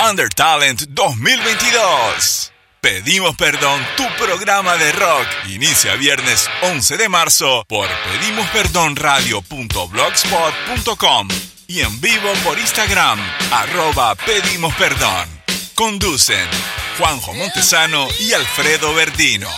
Under Talent 2022. Pedimos Perdón, tu programa de rock. Inicia viernes 11 de marzo por pedimosperdonradio.blogspot.com y en vivo por Instagram, arroba Pedimos Perdón. Conducen Juanjo Montesano y Alfredo Verdino.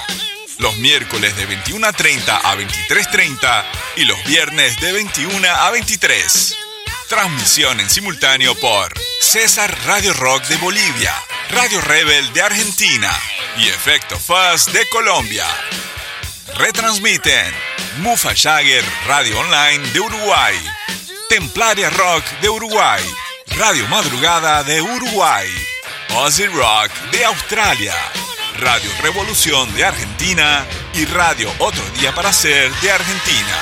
Los miércoles de 21 a 30 a 23.30 y los viernes de 21 a 23. Transmisión en simultáneo por César Radio Rock de Bolivia, Radio Rebel de Argentina y Efecto Fuzz de Colombia. Retransmiten Mufa Jagger Radio Online de Uruguay, Templaria Rock de Uruguay, Radio Madrugada de Uruguay, Ozzy Rock de Australia, Radio Revolución de Argentina y Radio Otro Día para Ser de Argentina.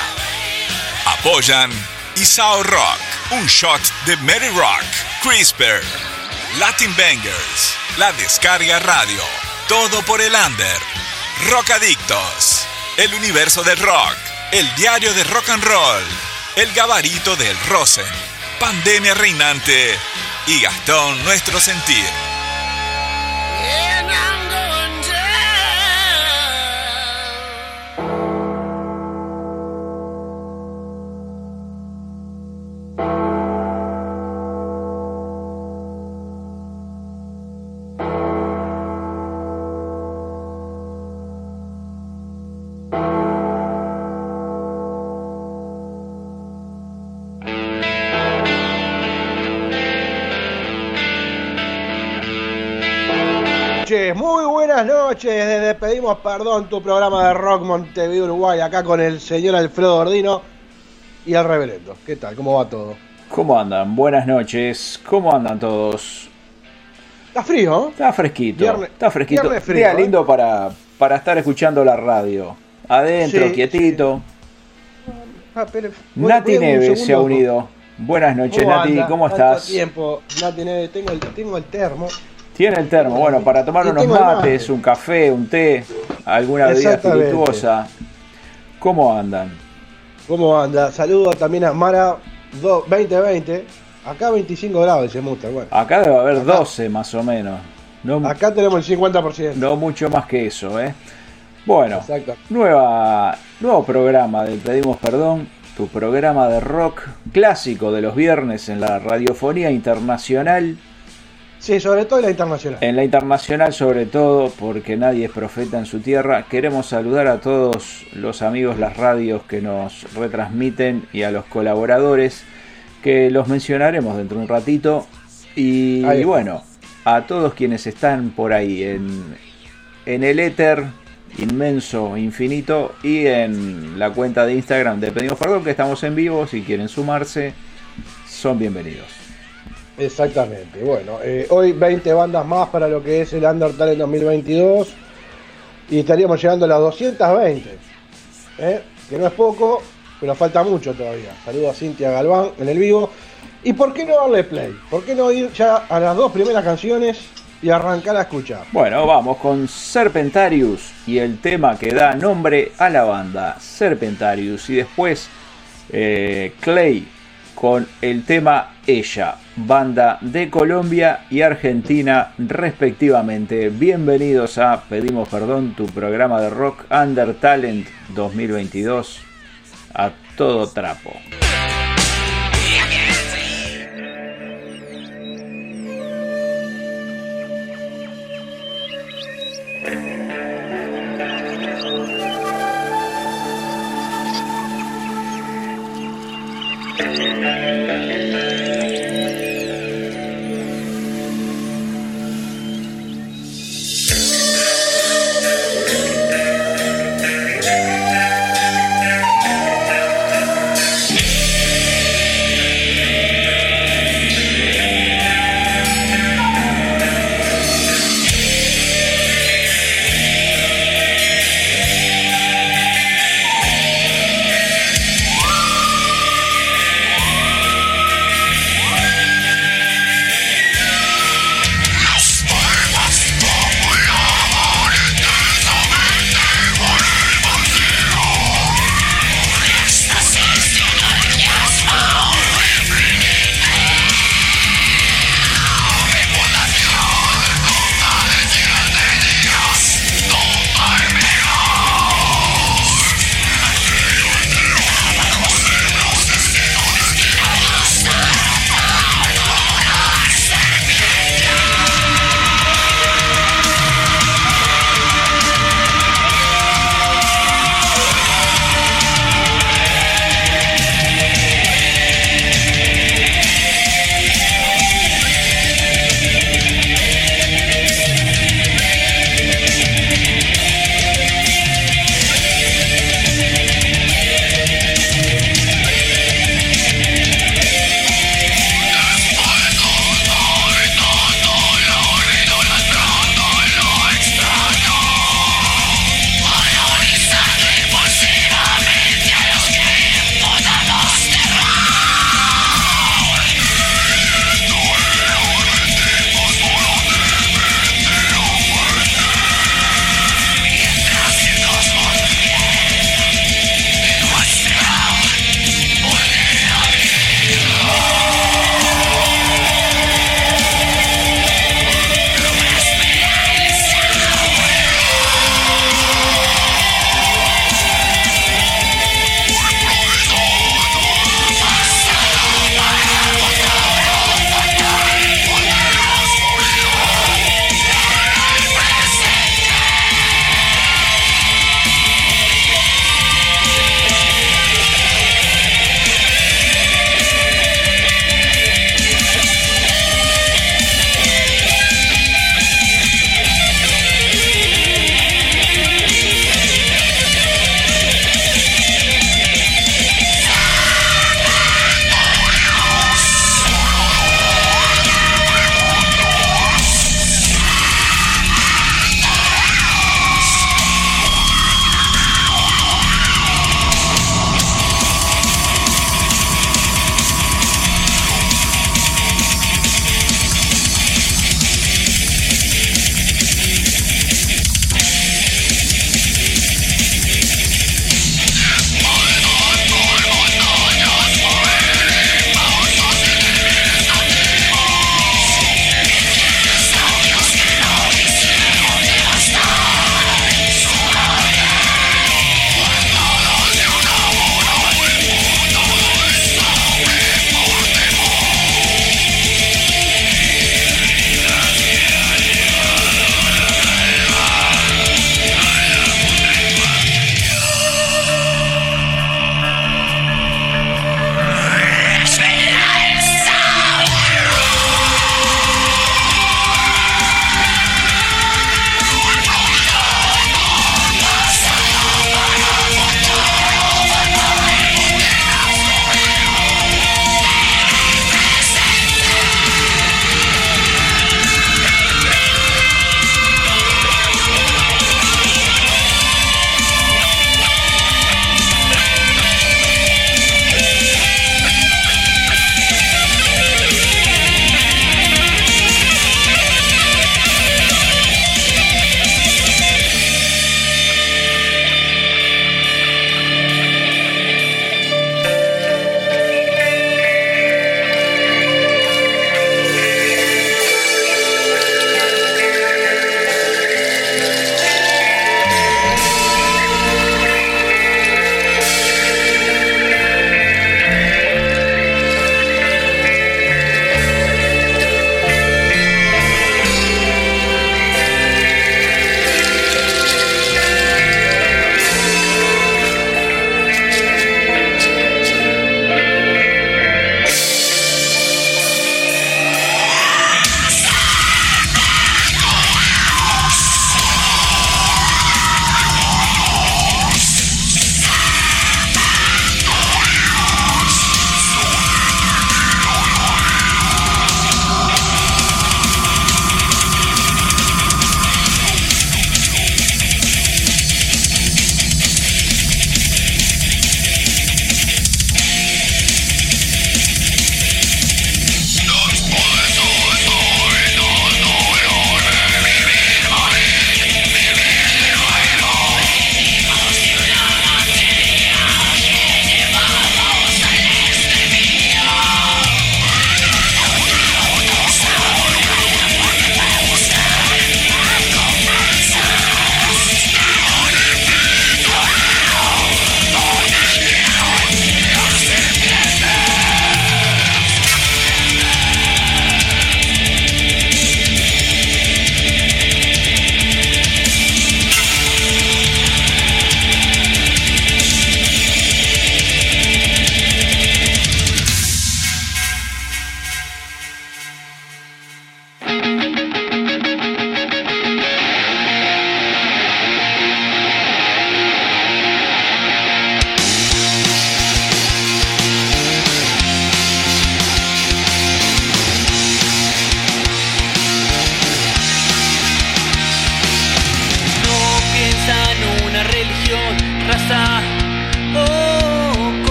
Apoyan Isao Rock, un shot de Mary Rock, CRISPR, Latin Bangers, La Descarga Radio, todo por el under, Rock Adictos, El Universo del Rock, El Diario de Rock and Roll, El Gabarito del Rosen, Pandemia Reinante y Gastón Nuestro Sentir. Noches. Desde Pedimos Perdón, tu programa de Rock Montevideo, Uruguay, acá con el señor Alfredo Ordino y el Reverendo. ¿Qué tal? ¿Cómo va todo? ¿Cómo andan? Buenas noches. ¿Cómo andan todos? Está frío, Está fresquito. está fresquito. Frío, Día ¿eh? lindo para, para estar escuchando la radio. Adentro, quietito. Ah, Nati Neves se ha unido. Buenas noches, Nati. ¿Cómo estás? tiempo, Nati Neves. Tengo el, tengo el termo. Tiene el termo, bueno, para tomar unos mates, un café, un té, alguna bebida espirituosa. ¿Cómo andan? ¿Cómo anda? Saludos también a Mara 2020. Acá 25 grados, dice Muster. Bueno, acá debe haber 12 más o menos. acá tenemos el 50%. No mucho más que eso, ¿eh? Bueno, nueva, nuevo programa de Pedimos Perdón, tu programa de rock clásico de los viernes en la radiofonía internacional Sí, sobre todo en la internacional. En la internacional sobre todo, porque nadie es profeta en su tierra. Queremos saludar a todos los amigos, las radios que nos retransmiten y a los colaboradores, que los mencionaremos dentro de un ratito. Y, bueno, a todos quienes están por ahí en, en el éter inmenso, infinito, y en la cuenta de Instagram de Pedimos Perdón, que estamos en vivo. Si quieren sumarse, son bienvenidos. Exactamente. Bueno, eh, hoy 20 bandas más para lo que es el Undertale en 2022 y estaríamos llegando a las 220. ¿eh? Que no es poco, pero falta mucho todavía. Saludo a Cintia Galván en el vivo. ¿Y por qué no darle play? ¿Por qué no ir ya a las dos primeras canciones y arrancar a escuchar? Bueno, vamos con Serpentarius y el tema que da nombre a la banda, Serpentarius. Y después eh, Clay con el tema Ella, banda de Colombia y Argentina respectivamente. Bienvenidos a Pedimos Perdón, tu programa de rock Under Talent 2022 a todo trapo.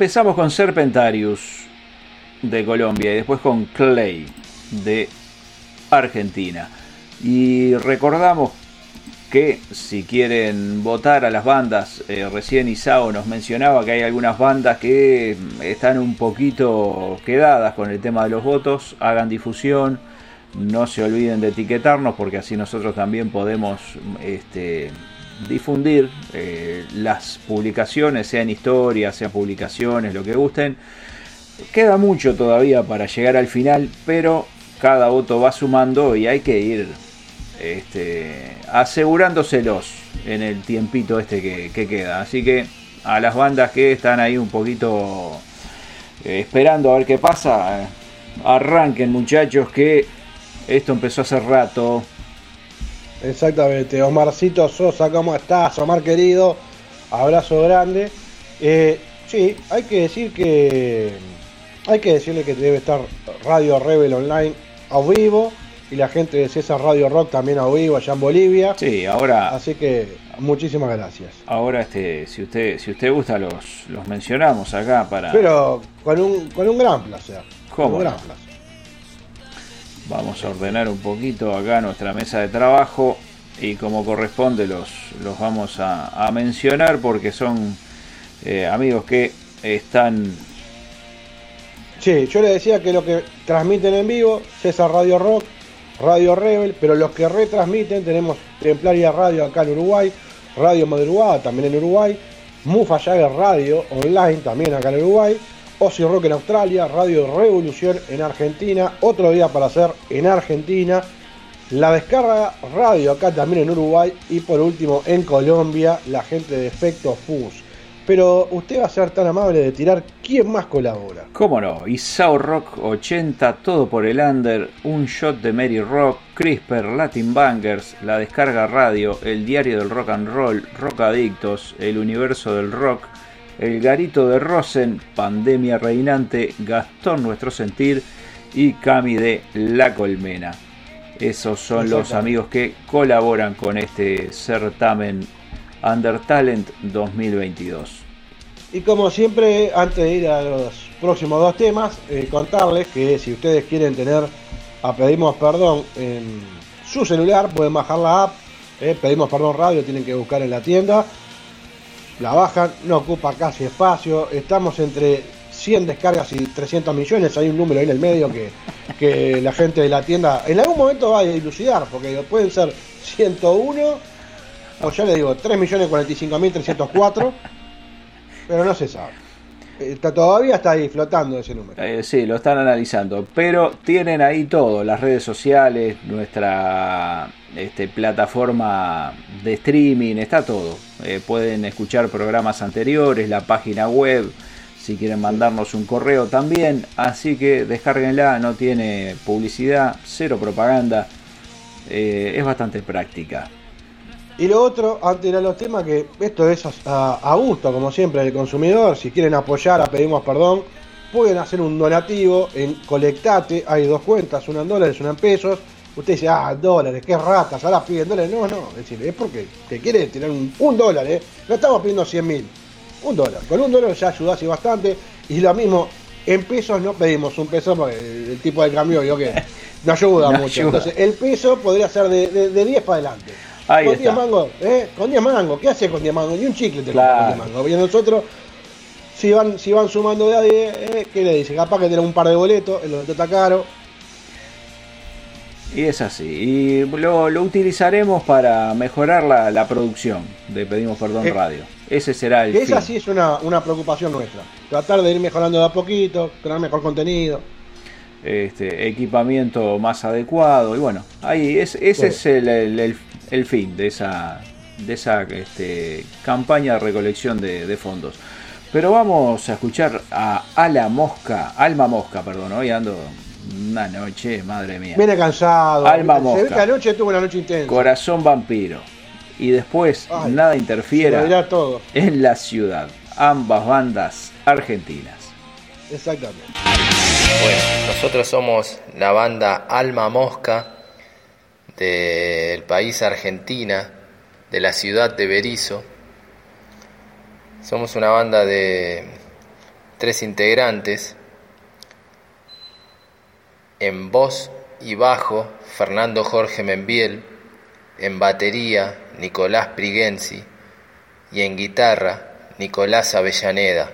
Empezamos con Serpentarius de Colombia y después con Clay de Argentina. Y recordamos que si quieren votar a las bandas, eh, recién Isao nos mencionaba que hay algunas bandas que están un poquito quedadas con el tema de los votos, hagan difusión, no se olviden de etiquetarnos porque así nosotros también podemos este, difundir eh, las publicaciones, sean historias, sean publicaciones, lo que gusten. Queda mucho todavía para llegar al final, pero cada voto va sumando y hay que ir este, asegurándoselos en el tiempito este que, queda. Así que a las bandas que están ahí un poquito eh, esperando a ver qué pasa, arranquen muchachos que esto empezó hace rato, Exactamente, Omarcito Sosa, ¿cómo estás? Omar querido, abrazo grande. Eh, sí, hay que decir que hay que decirle que debe estar Radio Rebel Online a vivo y la gente de César Radio Rock también a vivo allá en Bolivia. Sí, ahora. Así que muchísimas gracias. Ahora este, si usted, si usted gusta los, los mencionamos acá para. Pero con un, con un gran placer. ¿Cómo? Un gran placer. Vamos a ordenar un poquito acá nuestra mesa de trabajo y como corresponde los, los vamos a, mencionar porque son eh, amigos que están... Sí, yo le decía que lo que transmiten en vivo, César Radio Rock, Radio Rebel, pero los que retransmiten tenemos Templaria Radio acá en Uruguay, Radio Madrugada también en Uruguay, Mufa Jagger Radio online también acá en Uruguay, Ozzy Rock en Australia, Radio Revolución en Argentina, otro día para hacer en Argentina, la descarga radio acá también en Uruguay y por último en Colombia, la gente de Efecto Fus. Pero usted va a ser tan amable de tirar quién más colabora. Cómo no, Isao Rock 80, todo por el under, un shot de Mary Rock, CRISPR, Latin Bangers, la descarga radio, el diario del rock and roll, Rock Adictos, el universo del rock, el garito de Rosen, Pandemia Reinante, Gastón Nuestro Sentir y Cami de La Colmena. Esos son los amigos que colaboran con este certamen Under Talent 2022. Y como siempre, antes de ir a los próximos dos temas, eh, contarles que si ustedes quieren tener a Pedimos Perdón en su celular, pueden bajar la app, eh, Pedimos Perdón Radio, tienen que buscar en la tienda, la bajan, no ocupa casi espacio, estamos entre 100 descargas y 300 millones, hay un número ahí en el medio que, que la gente de la tienda en algún momento va a dilucidar, porque pueden ser 101 o ya le digo, 3.045.304, pero no se sabe. Está, todavía está ahí flotando ese número. Eh, sí, lo están analizando. Pero tienen ahí todo, las redes sociales, nuestra este, plataforma de streaming, está todo. Eh, pueden escuchar programas anteriores, la página web, si quieren mandarnos un correo también. Así que descárguenla, no tiene publicidad, cero propaganda. Eh, es bastante práctica. Y lo otro, antes de ir a los temas, que esto es a, gusto, como siempre, del consumidor. Si quieren apoyar a Pedimos Perdón, pueden hacer un donativo en Colectate. Hay dos cuentas, una en dólares, una en pesos. Usted dice, ah, dólares, qué ratas, ahora piden dólares. No, no, es decir, es porque te quiere tirar un, dólar, ¿eh? No estamos pidiendo 100 mil, un dólar. Con un dólar ya ayudase bastante. Y lo mismo, en pesos no pedimos un peso porque el, tipo de cambio, yo que no ayuda mucho. Entonces, el peso podría ser de, de, de 10 para adelante con 10 mangos, ¿eh? Con 10 mangos, ¿qué hace con 10 mangos? Ni un chicle te claro. con 10 mangos. Y nosotros, si van, si van sumando de a 10, ¿eh? ¿qué le dice? Capaz que tiene un par de boletos, el boleto está caro. Y es así. Y lo, lo utilizaremos para mejorar la, la, producción de Pedimos Perdón eh, Radio. Ese será el. Esa sí es una, una preocupación nuestra. Tratar de ir mejorando de a poquito, crear mejor contenido. Este, equipamiento más adecuado y bueno, ahí es, ese es el, el, el fin de esa, de esa este, campaña de recolección de, fondos. Pero vamos a escuchar a Ala Mosca, Alma Mosca, perdón, hoy ando una noche, madre mía. Viene cansado. Alma Mosca. noche tuvo una noche intensa. Corazón vampiro. Y después nada interfiera todo. en la ciudad. Ambas bandas argentinas. Exactamente. Bueno, nosotros somos la banda Alma Mosca del país Argentina, de la ciudad de Berizo. Somos una banda de tres integrantes. En voz y bajo, Fernando Jorge Membiel. En batería, Nicolás Prigenzi. Y en guitarra, Nicolás Avellaneda.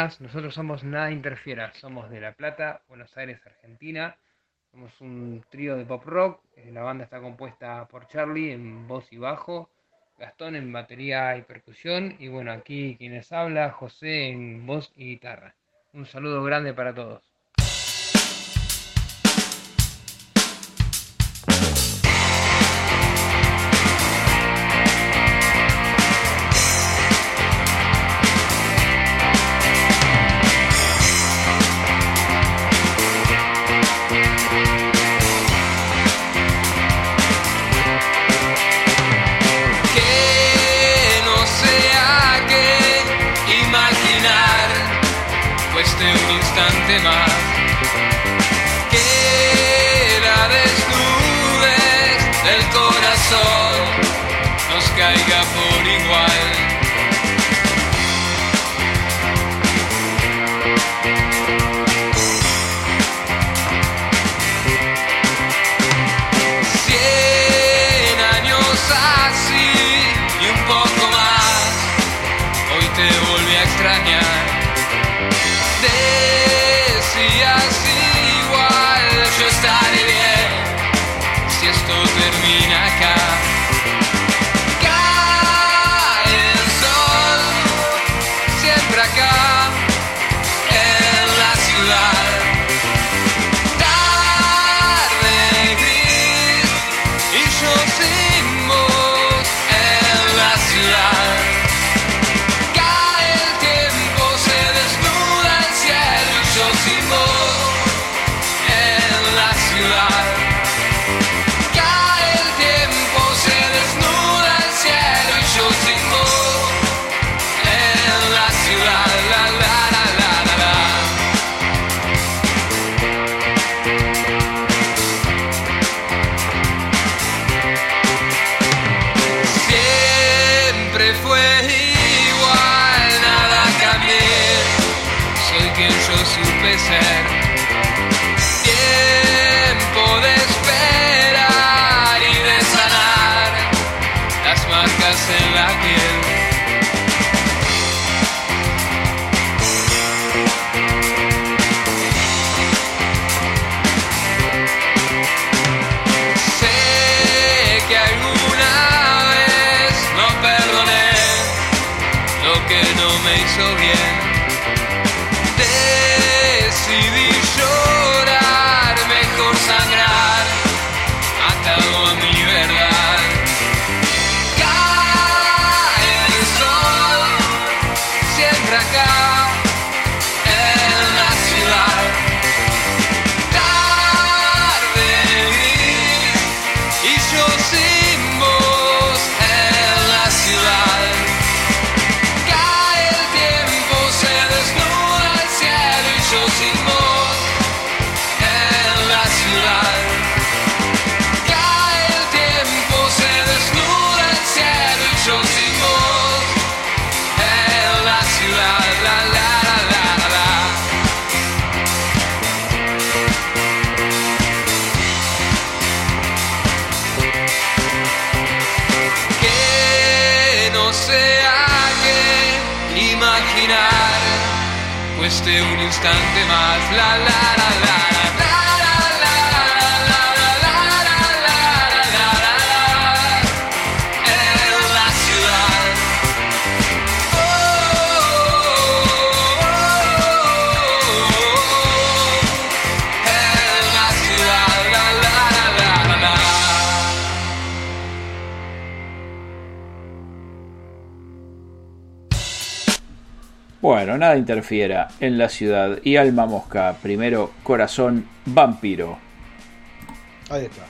Nosotros somos Nada Interfiera. Somos de La Plata, Buenos Aires, Argentina. Somos un trío de pop rock. Eh, la banda está compuesta por Charlie en voz y bajo, Gastón en batería y percusión. Y bueno, aquí quienes habla, José en voz y guitarra. Un saludo grande para todos. Bueno, nada interfiera en la ciudad. Y Alma Mosca, primero Corazón Vampiro. Ahí está.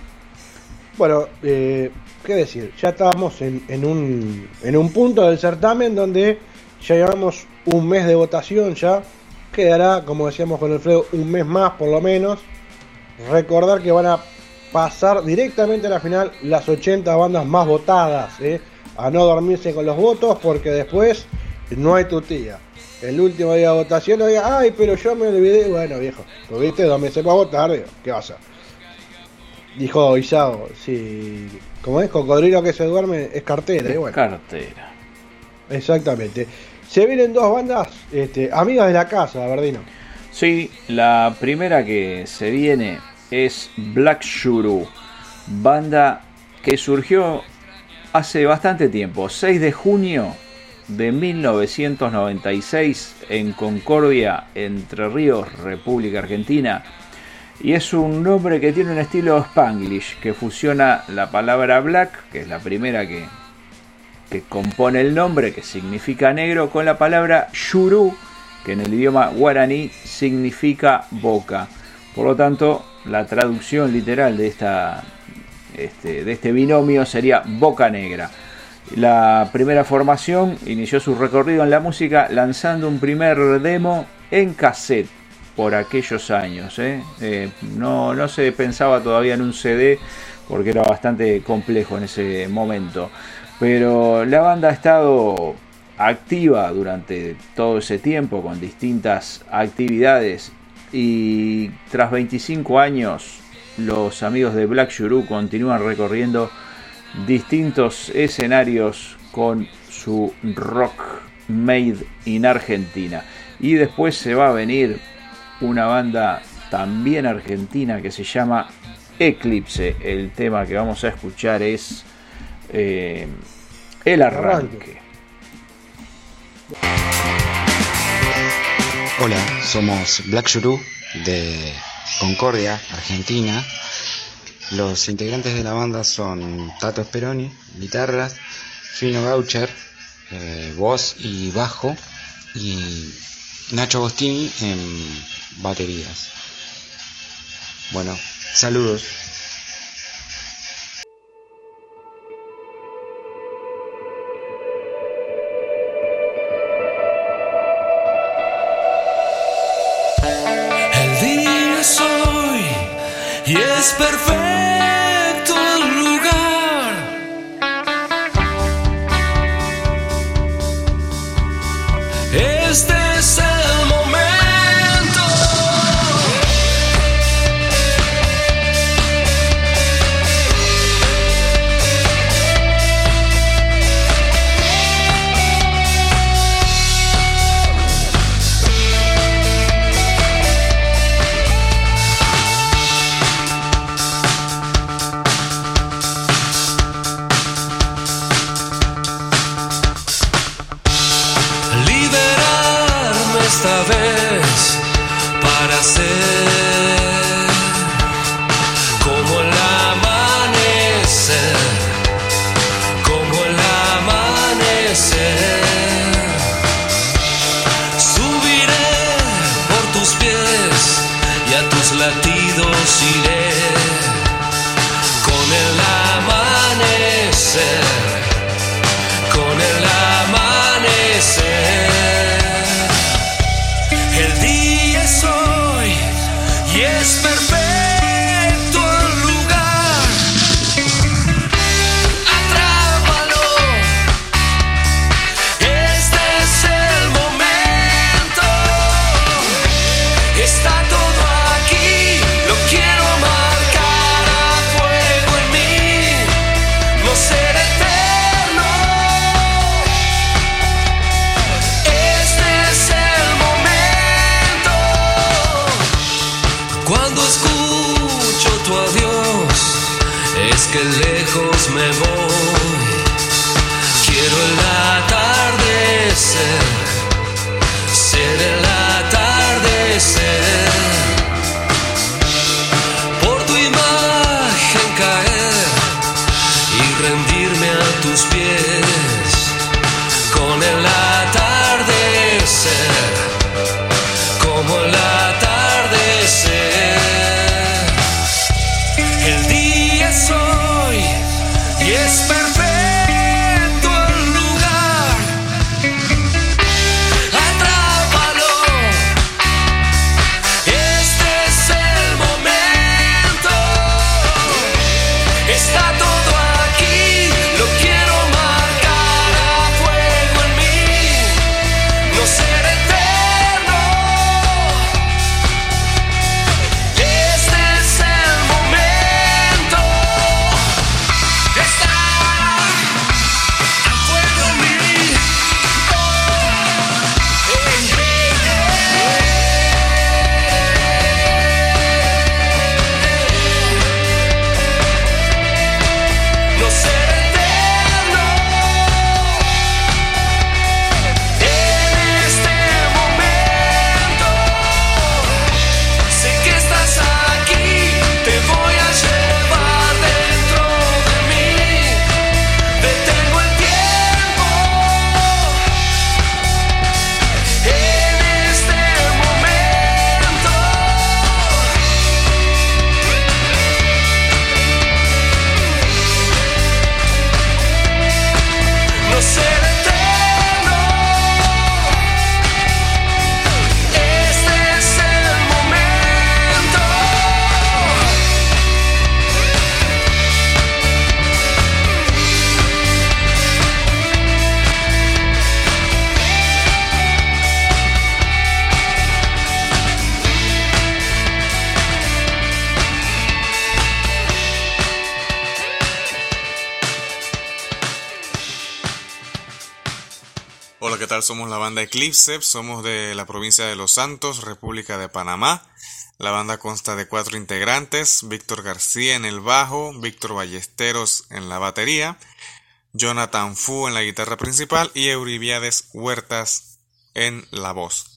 Bueno, eh, qué decir, ya estábamos en, un, en un punto del certamen donde ya llevamos un mes de votación ya. Quedará, como decíamos con Alfredo, un mes más por lo menos. Recordar que van a pasar directamente a la final las 80 bandas más votadas. ¿eh? A no dormirse con los votos porque después no hay tutía el último día de votación, diga, ay, pero yo me olvidé. Bueno, viejo, tuviste dos meses para votar, ¿qué pasa? Dijo Isao, si, como es, cocodrilo que se duerme es cartera, es cartera. Exactamente. Se vienen dos bandas este, amigas de la casa, Verdino. Sí, la primera que se viene es Black Shuru, banda que surgió hace bastante tiempo, 6 de junio de 1996 en Concordia, Entre Ríos, República Argentina. Y es un nombre que tiene un estilo spanglish, que fusiona la palabra black, que es la primera que, que compone el nombre, que significa negro, con la palabra shuru, que en el idioma guaraní significa boca. Por lo tanto, la traducción literal de, esta, este, de este binomio sería boca negra. La primera formación inició su recorrido en la música lanzando un primer demo en cassette por aquellos años. ¿eh? Eh, no, no se pensaba todavía en un CD porque era bastante complejo en ese momento. Pero la banda ha estado activa durante todo ese tiempo con distintas actividades y tras 25 años los amigos de Black Shuru continúan recorriendo distintos escenarios con su rock made in Argentina. Y después se va a venir una banda también argentina que se llama Eclipse. El tema que vamos a escuchar es eh, El Arranque. Hola, somos Black Shuru de Concordia, Argentina. Los integrantes de la banda son Tato Speroni, guitarras, Fino Gaucher, eh, voz y bajo, y Nacho Agostini en baterías. Bueno, saludos. El día es hoy y es perfecto. esta vez para ser. Eclipse, somos de la provincia de Los Santos, República de Panamá. La banda consta de cuatro integrantes, Víctor García en el bajo, Víctor Ballesteros en la batería, Jonathan Fu en la guitarra principal y Euribiades Huertas en la voz.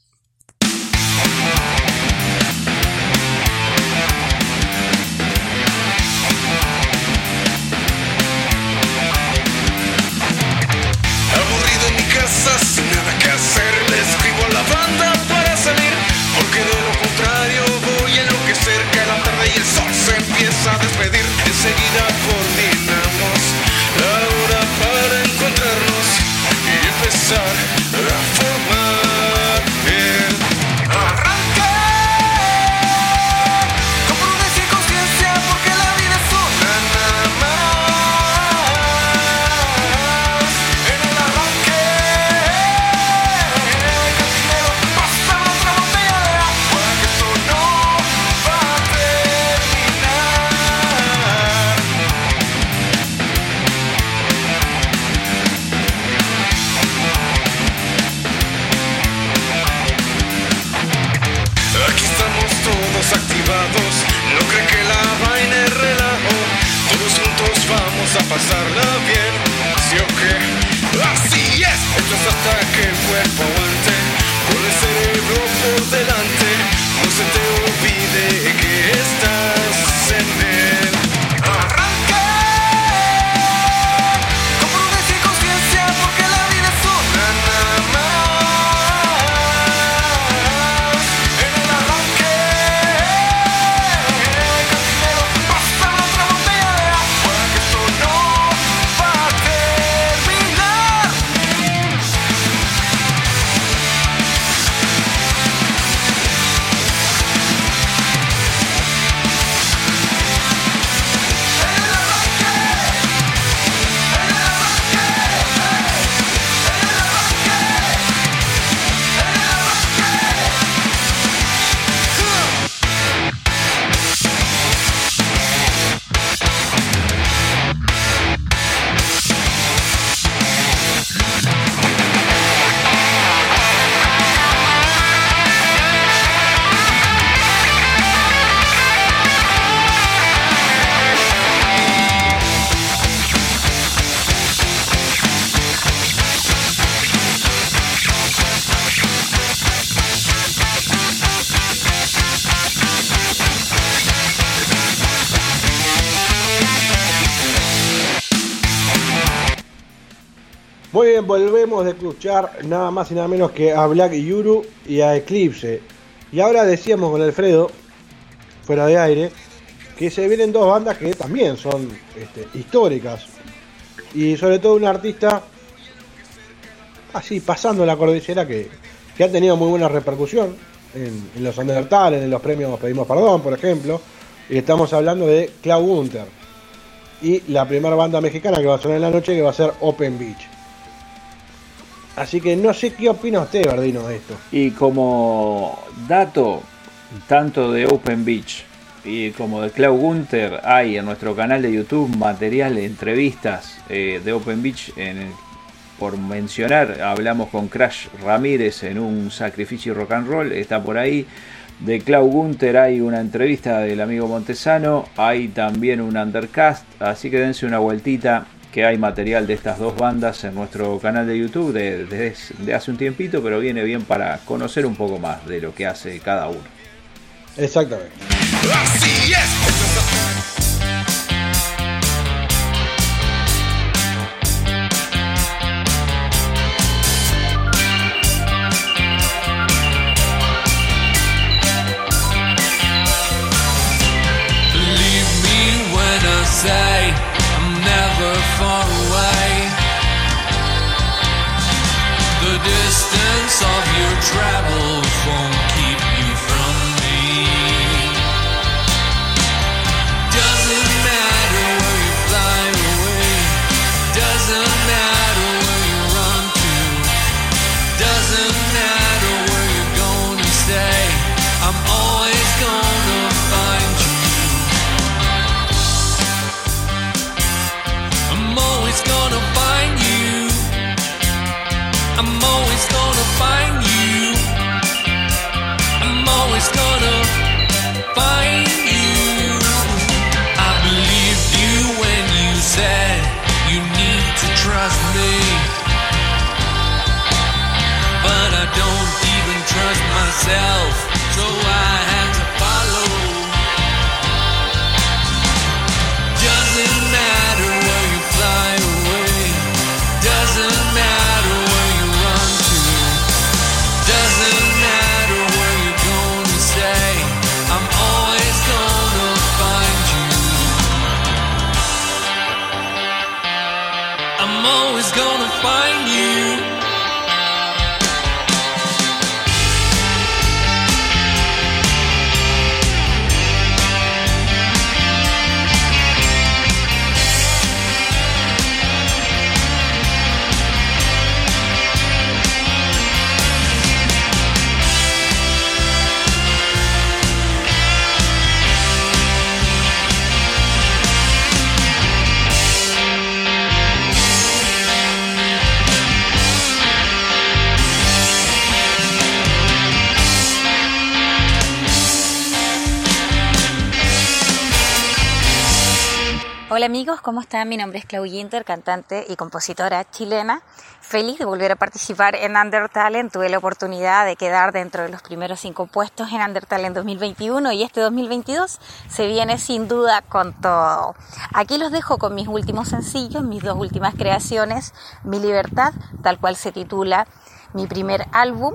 Nada más y nada menos que a Black Yuru y a Eclipse. Y ahora decíamos con Alfredo, fuera de aire, que se vienen dos bandas que también son este, históricas. Y sobre todo un artista así pasando la cordillera que, que ha tenido muy buena repercusión en, los Undertale, en los premios Pedimos Perdón, por ejemplo. Y estamos hablando de Cloud Gunter. Y la primera banda mexicana que va a sonar en la noche que va a ser Open Beach. Así que no sé qué opina usted, Verdino, de esto. Y como dato, tanto de Open Beach y como de Cloud Gunter, hay en nuestro canal de YouTube material entrevistas eh, de Open Beach. Por mencionar, hablamos con Crash Ramírez en un sacrificio rock and roll, está por ahí. De Cloud Gunter hay una entrevista del amigo Montesano, hay también un undercast, así que dense una vueltita que hay material de estas dos bandas en nuestro canal de YouTube desde de, de hace un tiempito, pero viene bien para conocer un poco más de lo que hace cada uno. Exactamente. Así es. of your travel phone. Myself, so I had to follow. Doesn't matter where you fly away. Doesn't matter where you run to. Doesn't matter where you're gonna stay. I'm always gonna find you. I'm always gonna find Hola amigos, ¿cómo están? Mi nombre es Clau Ginter, cantante y compositora chilena. Feliz de volver a participar en Undertalent. Tuve la oportunidad de quedar dentro de los primeros cinco puestos en Undertalent 2021 y este 2022 se viene sin duda con todo. Aquí los dejo con mis últimos sencillos, mis dos últimas creaciones, Mi Libertad, tal cual se titula mi primer álbum,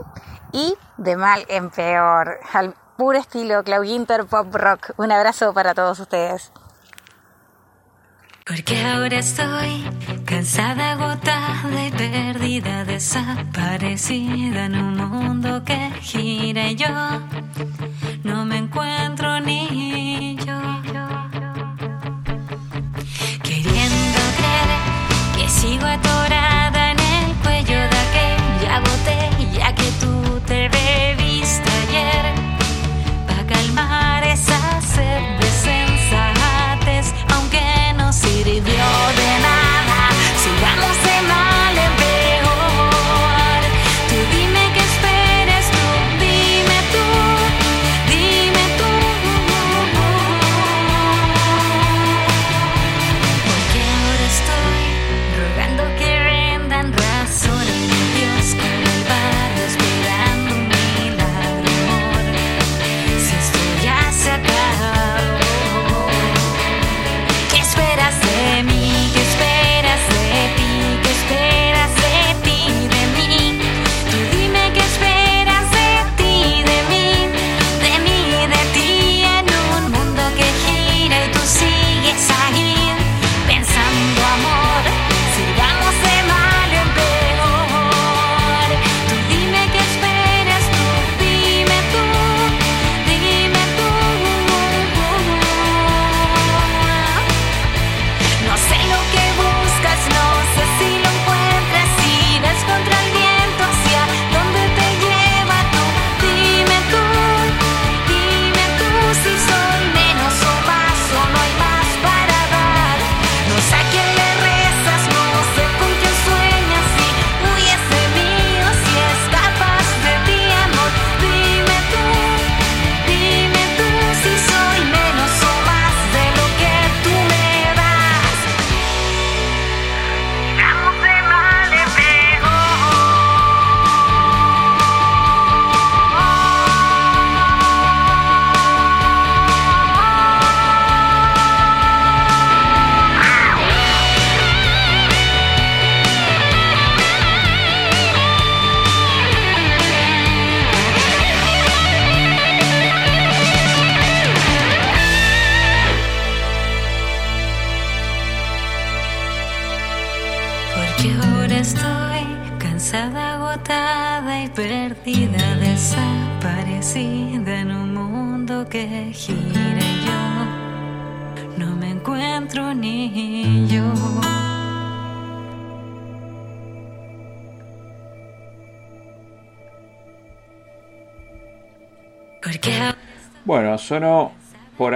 y De Mal en Peor, al puro estilo Clau Ginter Pop Rock. Un abrazo para todos ustedes. Porque ahora estoy cansada, agotada y perdida, desaparecida en un mundo que gira y yo no me encuentro ni yo. Queriendo creer que sigo atorada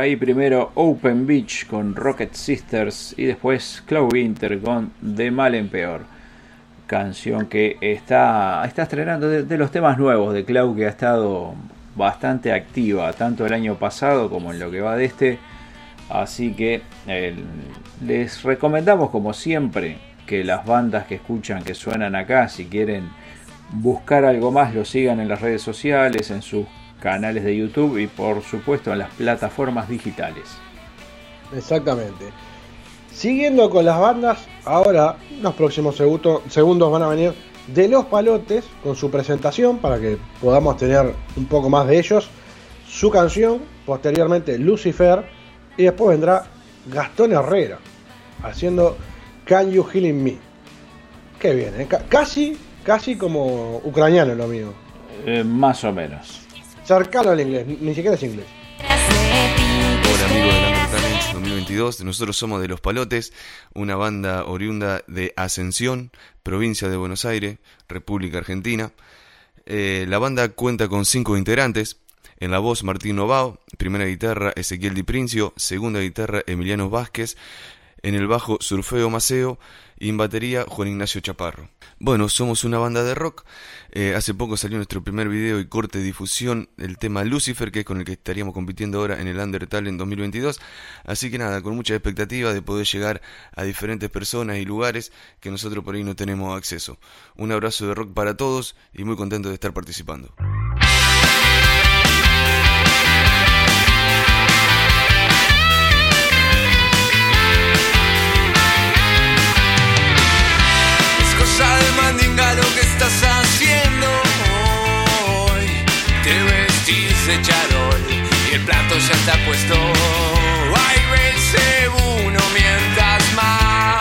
ahí primero Open Beach con Rocket Sisters y después Cloud Winter con De Mal en Peor. Canción que está, está estrenando de, los temas nuevos de Cloud que ha estado bastante activa tanto el año pasado como en lo que va de este. Así que eh, les recomendamos como siempre que las bandas que escuchan, que suenan acá, si quieren buscar algo más, lo sigan en las redes sociales, en sus canales de YouTube y por supuesto en las plataformas digitales. Exactamente. Siguiendo con las bandas, ahora los próximos segundo- segundos van a venir de Los Palotes con su presentación para que podamos tener un poco más de ellos, su canción, posteriormente Lucifer y después vendrá Gastón Herrera haciendo Can You Healing Me. Qué bien, ¿eh? Ca- casi, casi como ucraniano lo mío. Eh, más o menos. Cercano al inglés, ni siquiera es inglés. Hola amigos de Talent 2022, nosotros somos de Los Palotes, una banda oriunda de Ascensión, provincia de Buenos Aires, República Argentina. Eh, la banda cuenta con cinco integrantes, en la voz Martín Novao, primera guitarra Ezequiel Di Princio, segunda guitarra Emiliano Vázquez, en el bajo Surfeo Maceo y en batería Juan Ignacio Chaparro. Bueno, somos una banda de rock. Eh, hace poco salió nuestro primer video y corte de difusión del tema Lucifer, que es con el que estaríamos compitiendo ahora en el Undertale en 2022. Así que nada, con mucha expectativa de poder llegar a diferentes personas y lugares que nosotros por ahí no tenemos acceso. Un abrazo de rock para todos y muy contento de estar participando. Es cosa de que estás haciendo. Te vestís de charol y el plato ya está puesto. Ay, vence uno mientras más.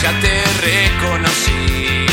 Ya te reconocí.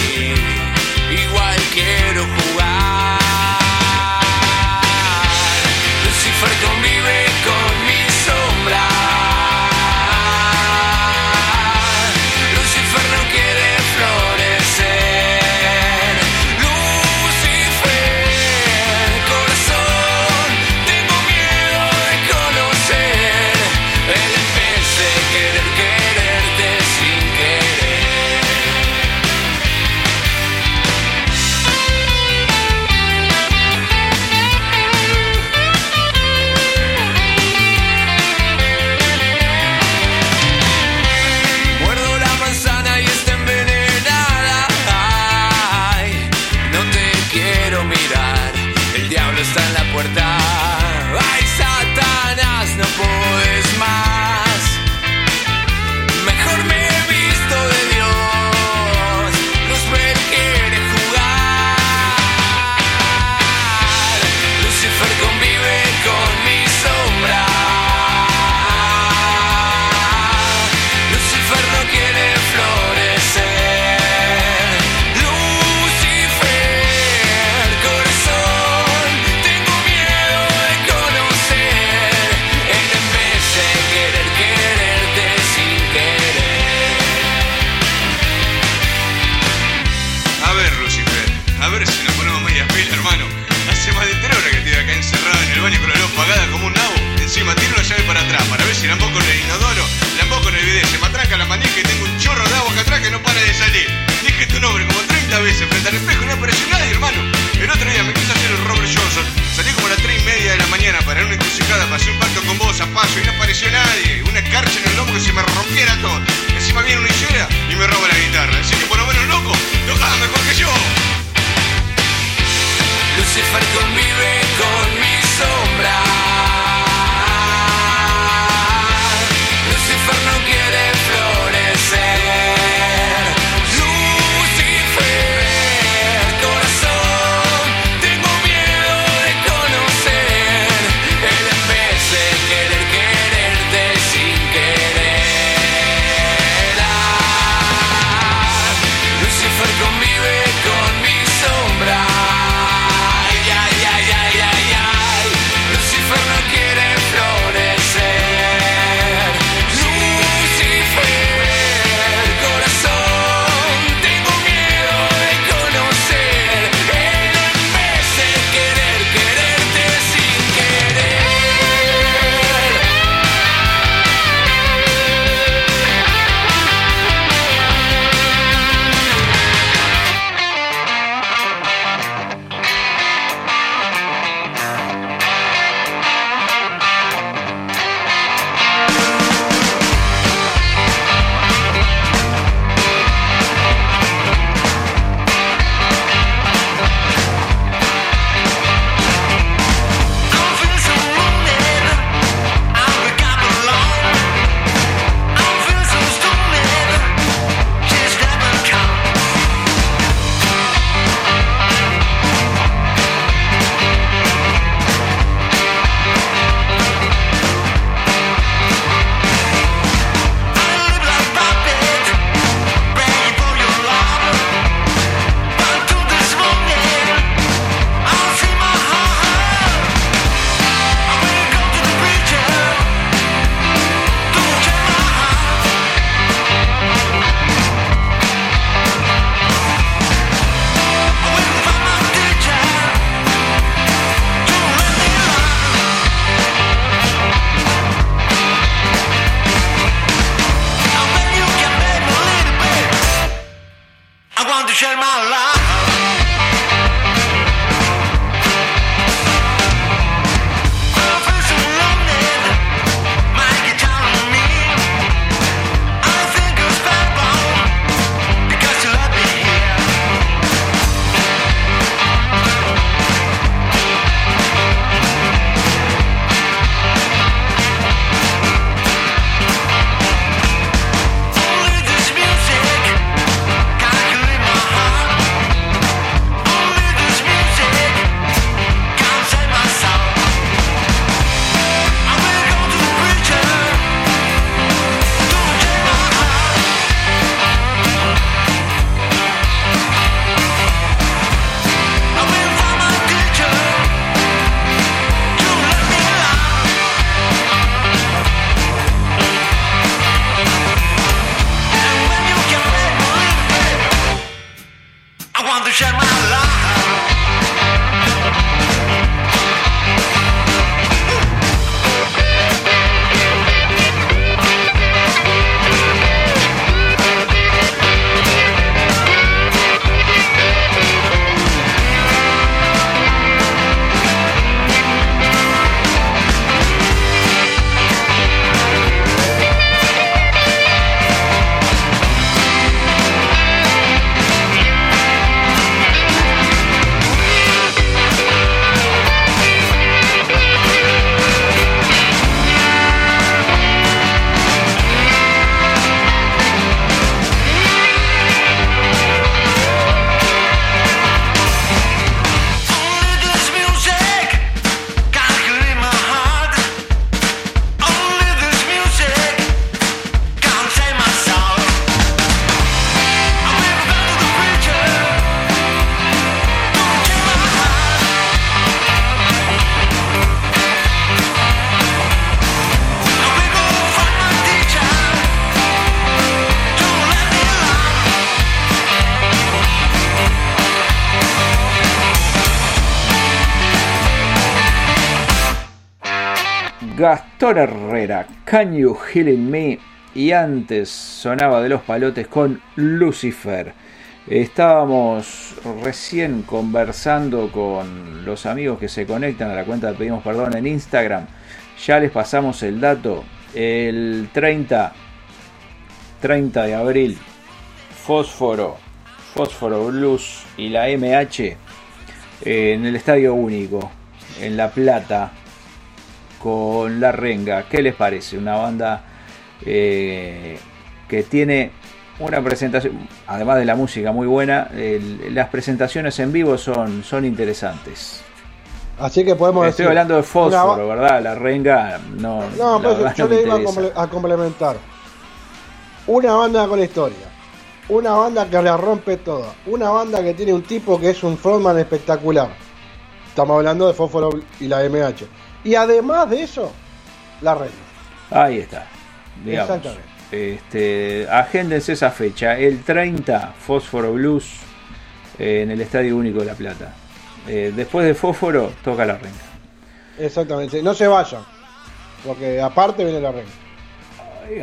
Herrera, Can You Heal in Me? Y antes sonaba de los palotes con Lucifer. Estábamos recién conversando con los amigos que se conectan a la cuenta de Pedimos Perdón en Instagram. Ya les pasamos el dato. El 30, 30 de abril, Fósforo, Fósforo Blues y la MH eh, en el Estadio Único, en La Plata, con La Renga. ¿Qué les parece? Una banda eh, que tiene una presentación, además de la música muy buena, el- las presentaciones en vivo son, son interesantes. Así que podemos Estoy decir. hablando de fósforo, ¿verdad? La Renga no. No, pues yo no le iba interesa. a complementar. Una banda con historia. Una banda que la rompe toda. Una banda que tiene un tipo que es un frontman espectacular. Estamos hablando de Fósforo y la MH. Y además de eso, la reina. Ahí está. Digamos. Exactamente. Este, agéndense esa fecha, el 30, Fósforo Blues eh, en el Estadio Único de La Plata. Eh, después de Fósforo, toca la renga. Exactamente. No se vayan. Porque aparte viene la reina.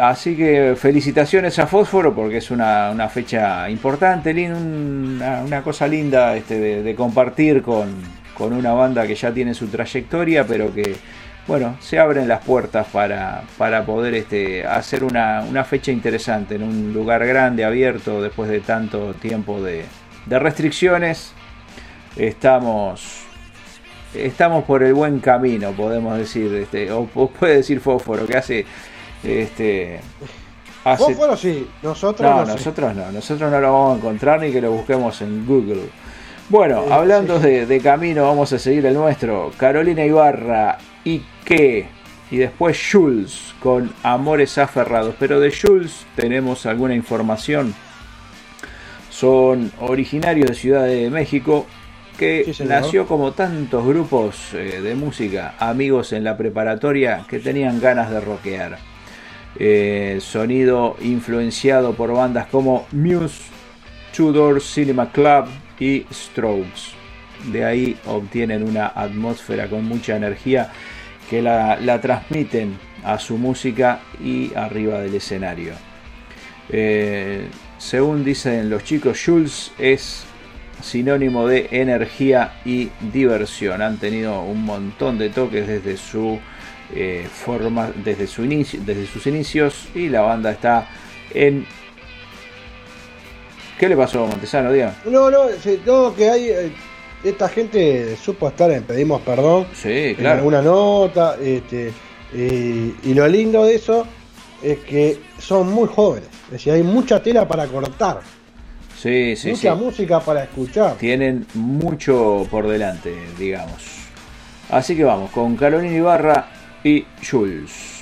Así que felicitaciones a Fósforo porque es una, una fecha importante, una, una cosa linda este, de, de compartir con, con una banda que ya tiene su trayectoria, pero que bueno, se abren las puertas para, para poder este, hacer una, una fecha interesante en un lugar grande, abierto, después de tanto tiempo de, de restricciones. Estamos estamos por el buen camino, podemos decir, este, o, o puede decir Fósforo, que hace este hace- Fósforo sí, nosotros no, no, sé. nosotros no, nosotros no lo vamos a encontrar ni que lo busquemos en Google. Bueno, Eh, hablando de, de camino, vamos a seguir el nuestro. Carolina Ibarra y qué. Y después Jules con Amores Aferrados. Pero de Jules tenemos alguna información. Son originarios de Ciudad de México que Sí, nació como tantos grupos eh, de música, amigos en la preparatoria que tenían ganas de rockear. Eh, sonido influenciado por bandas como Muse, Tudor Cinema Club y Strokes. De ahí obtienen una atmósfera con mucha energía que la, la transmiten a su música y arriba del escenario. Eh, según dicen los chicos, Jules es sinónimo de energía y diversión. Han tenido un montón de toques desde su eh, forma, desde su inicio, desde sus inicios y la banda está en. ¿Qué le pasó a Montesano, Diego? No, no, no, que hay. eh, esta gente supo estar en Pedimos Perdón. Sí, en claro. alguna nota. Este, y, y lo lindo de eso es que son muy jóvenes. Es decir, hay mucha tela para cortar. Sí, sí, mucha sí. música para escuchar. Tienen mucho por delante, digamos. Así que vamos con Carolina Ibarra y Jules.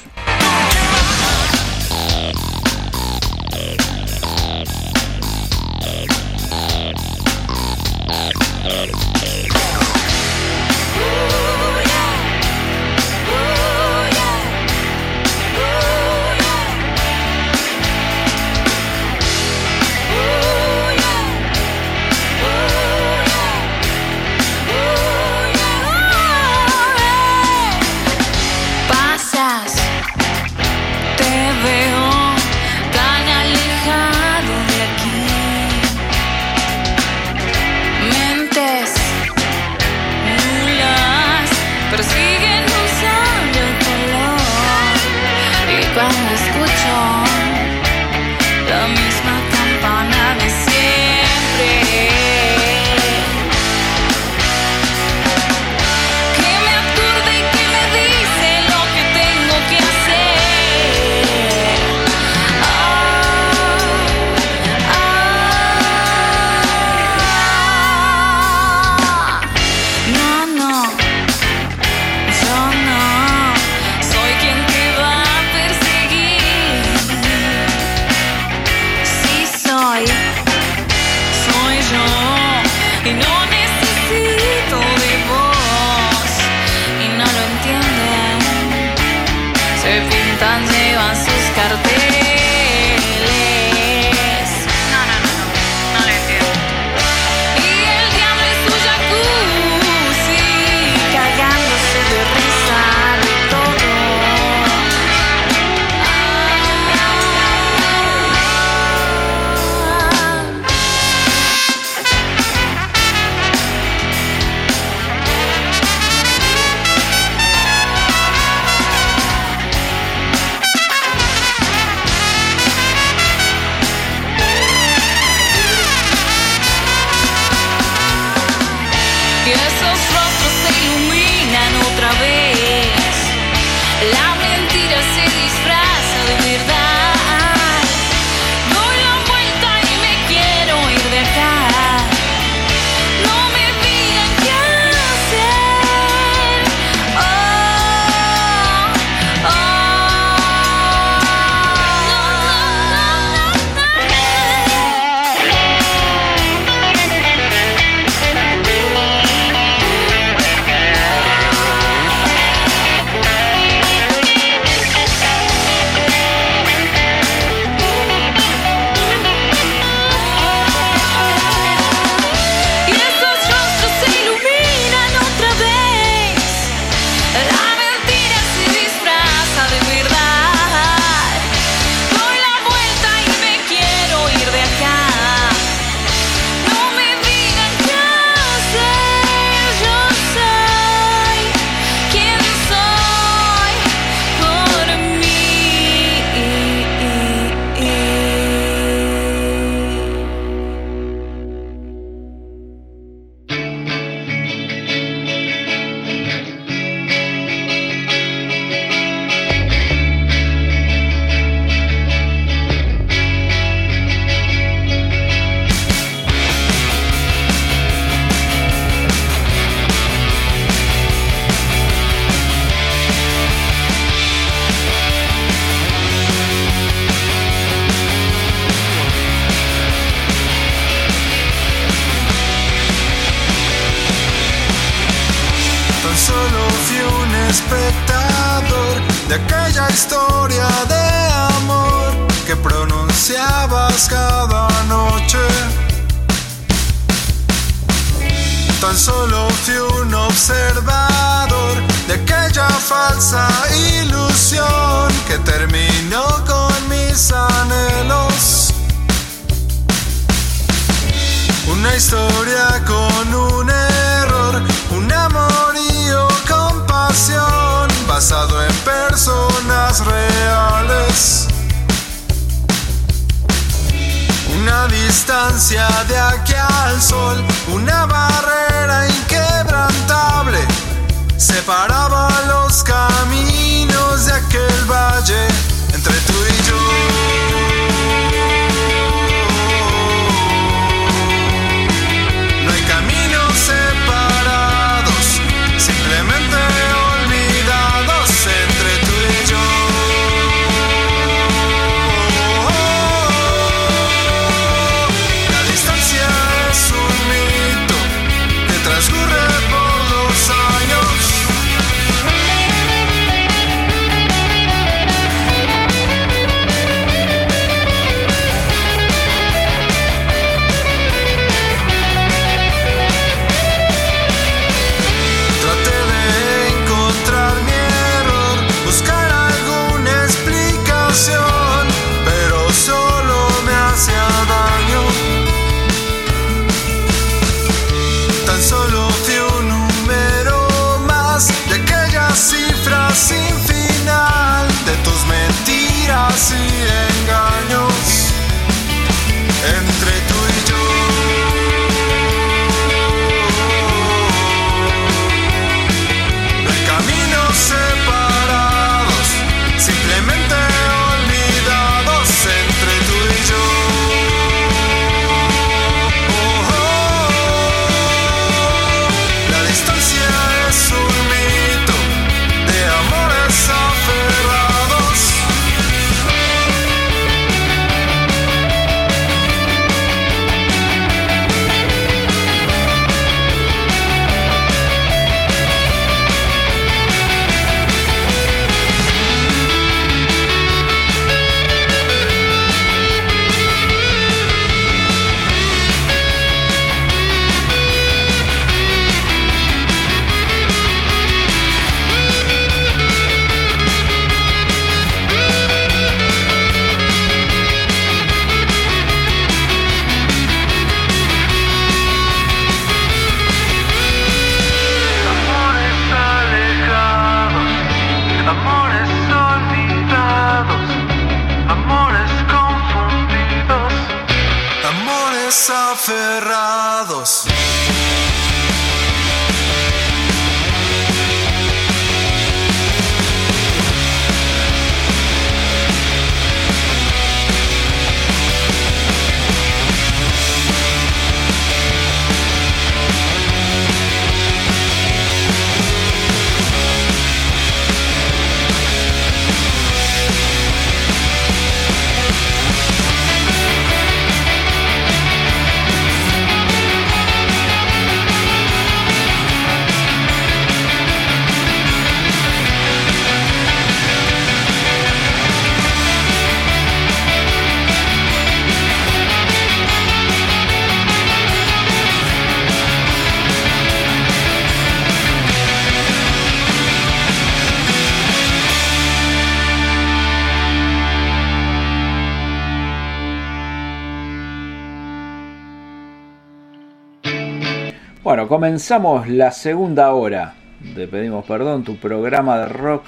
Comenzamos la segunda hora de Pedimos Perdón, tu programa de rock.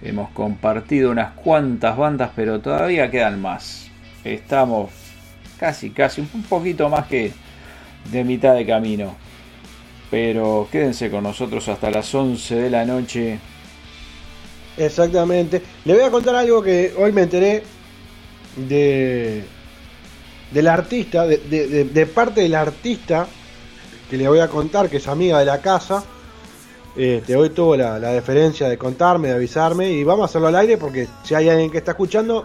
Hemos compartido unas cuantas bandas, pero todavía quedan más. Estamos casi, casi un poquito más que de mitad de camino. Pero quédense con nosotros hasta las 11 de la noche. Exactamente. Le voy a contar algo que hoy me enteré de del artista, de- de- de parte del artista que le voy a contar, que es amiga de la casa. Este, hoy tuvo la, la deferencia de contarme, de avisarme y vamos a hacerlo al aire porque si hay alguien que está escuchando,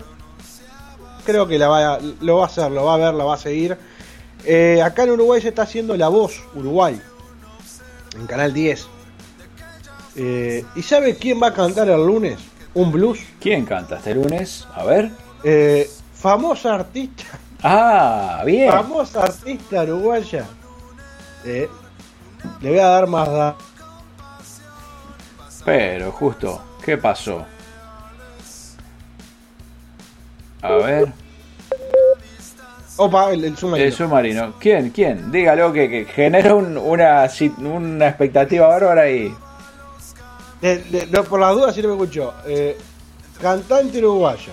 creo que la va a- lo va a hacer, lo va a ver, lo va a seguir. Eh, acá en Uruguay se está haciendo La Voz Uruguay, en Canal 10. Eh, ¿Y sabe quién va a cantar el lunes? ¿Un blues? ¿Quién canta este lunes? A ver. Eh, famosa artista. Ah, bien. Famosa artista uruguaya. Eh, le voy a dar más da- Pero justo, ¿qué pasó? A ver. Opa, el, el submarino. El submarino. ¿Quién? ¿Quién? Dígalo que, que genera un- una, una expectativa bárbara y. De- de- no, por las dudas, si no me escuchó. Eh, cantante uruguaya.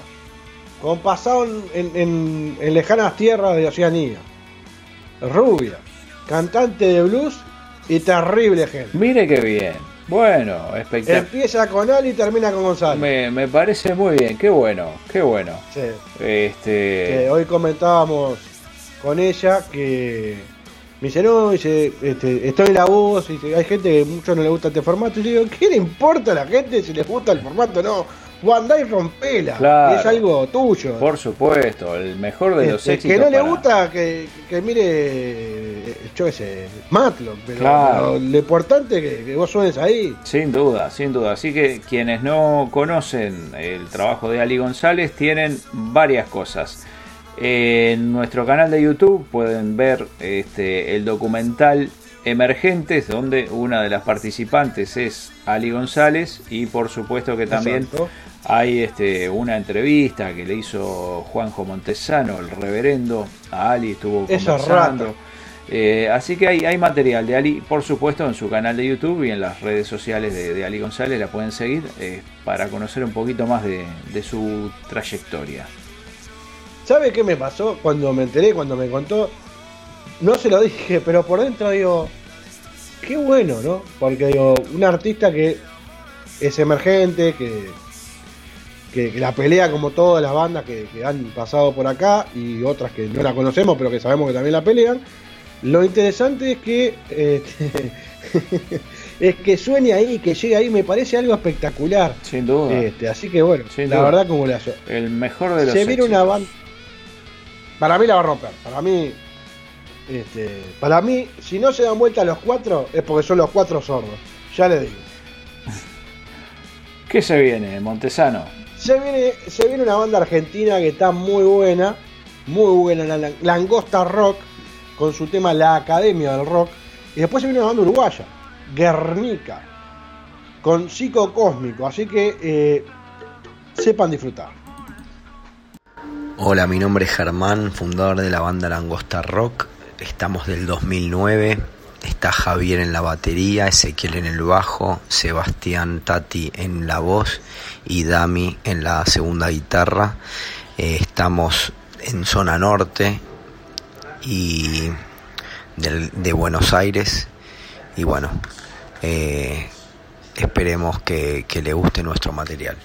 con pasado en, en- en lejanas tierras de Oceanía. Rubia, cantante de blues y terrible gente. Mire qué bien. Bueno, espectacular. Empieza con Ali y termina con Gonzalo. Me, me parece muy bien, qué bueno, qué bueno. Sí. Este, hoy comentábamos con ella que me dice, no, dice, este, estoy en la voz, y dice, hay gente que mucho no le gusta este formato. Y yo digo, ¿qué le importa a la gente si les gusta el formato o no? Y rompela, Claro. es algo tuyo. por supuesto, el mejor de los Este, éxitos. que no le gusta que, que mire, yo sé, Matlock, pero, Claro. lo importante es que, que vos suenes ahí. Sin duda, sin duda. Así que quienes no conocen el trabajo de Ali González tienen varias cosas. En nuestro canal de YouTube pueden ver este, el documental Emergentes, donde una de las participantes es Ali González y por supuesto que también Exacto. hay este, una entrevista que le hizo Juanjo Montesano, el reverendo, a Ali, estuvo conversando. Eh, así que hay, hay material de Ali, por supuesto, en su canal de YouTube y en las redes sociales de, de Ali González, la pueden seguir eh, para conocer un poquito más de, de su trayectoria. ¿Sabe qué me pasó cuando me enteré, cuando me contó? No se lo dije, pero por dentro digo, qué bueno, ¿no? Porque digo, un artista que es emergente, que, que, que la pelea como todas las bandas que, que han pasado por acá y otras que no la conocemos, pero que sabemos que también la pelean. Lo interesante es que este, es que suene ahí, que llegue ahí, me parece algo espectacular. Sin duda. Este, así que bueno, Sin la duda. verdad como le hace. El mejor de los Se viene una banda. Para mí la va a romper. Para mí. Este, para mí, si no se dan vuelta los cuatro, es porque son los cuatro sordos. Ya le digo. ¿Qué se viene, Montesano? Se viene, se viene una banda argentina que está muy buena. Muy buena, la la- Langosta Rock, con su tema La Academia del Rock. Y después se viene una banda uruguaya, Guernica, con Psico Cósmico. Así que eh, sepan disfrutar. Hola, mi nombre es Germán, fundador de la banda Langosta Rock. Estamos del 2009. Está Javier en la batería, Ezequiel en el bajo, Sebastián Tati en la voz y Dami en la segunda guitarra. Eh, estamos en zona norte y del- de Buenos Aires. Y bueno, eh, esperemos que, que le guste nuestro material.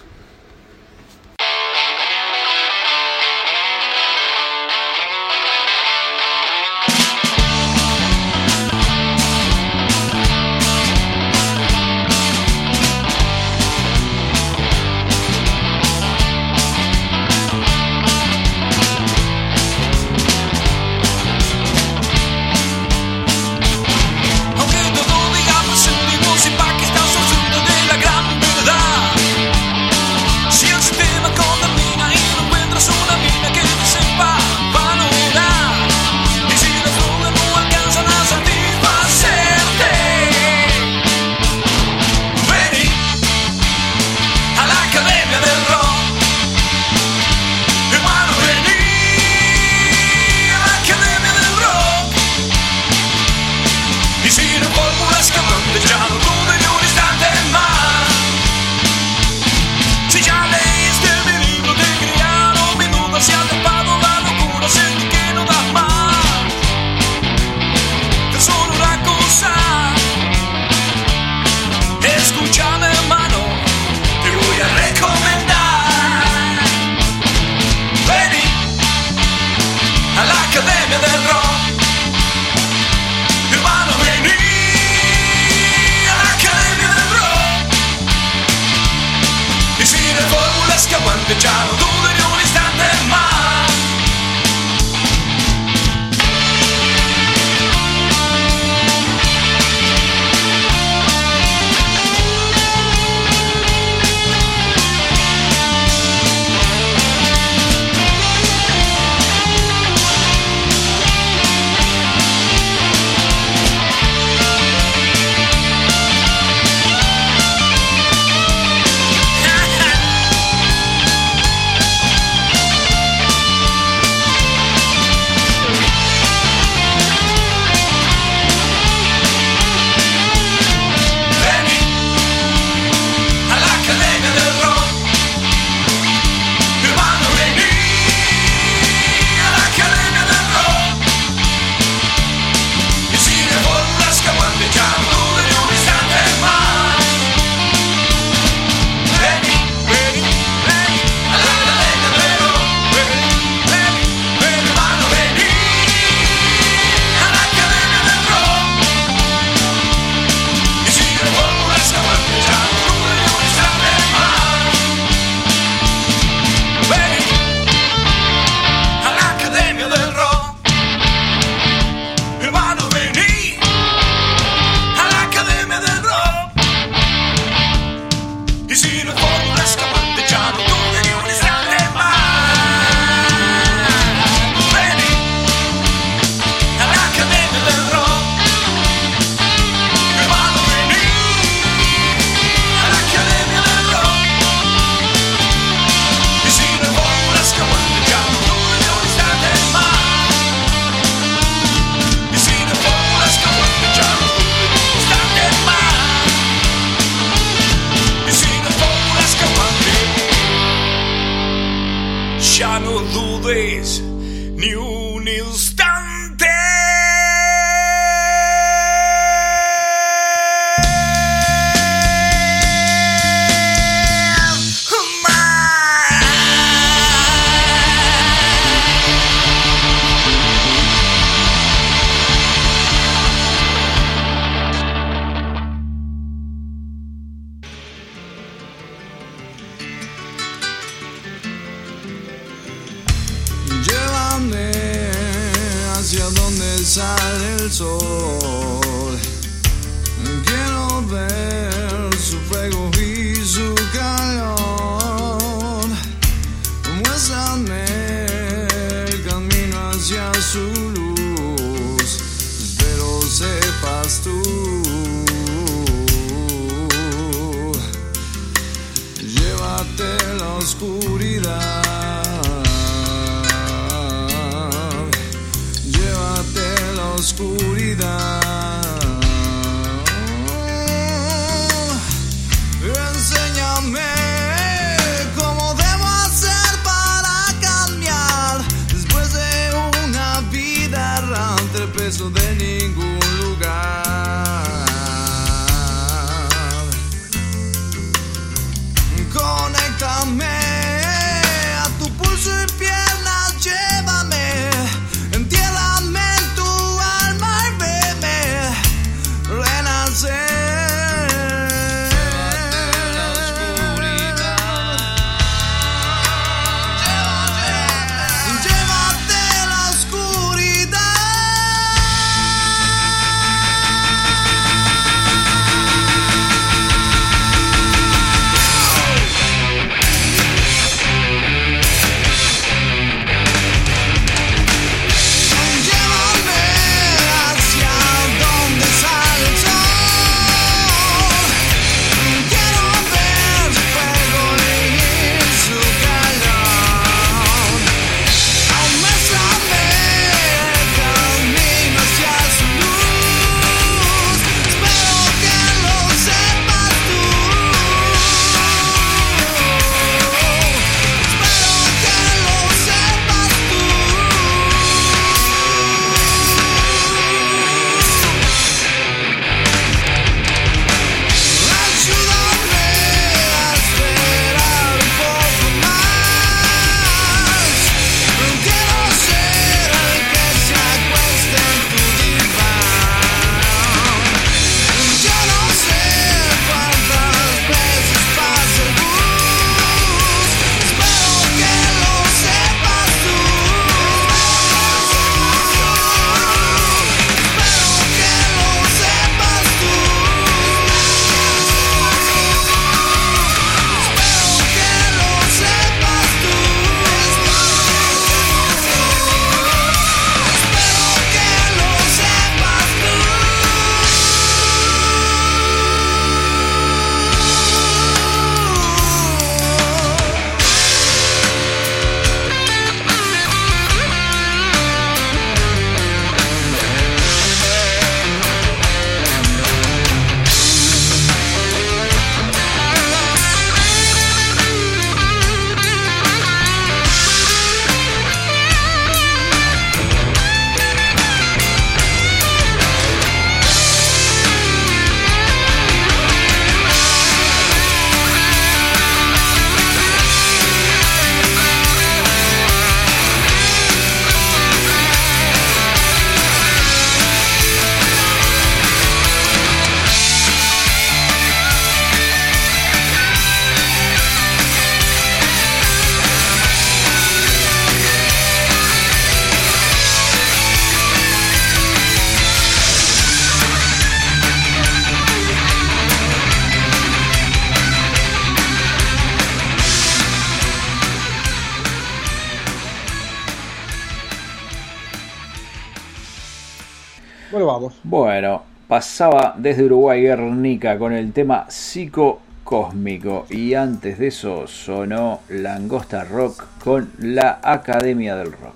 Desde Uruguay Guernica con el tema psicocósmico y antes de eso sonó Langosta Rock con la Academia del Rock.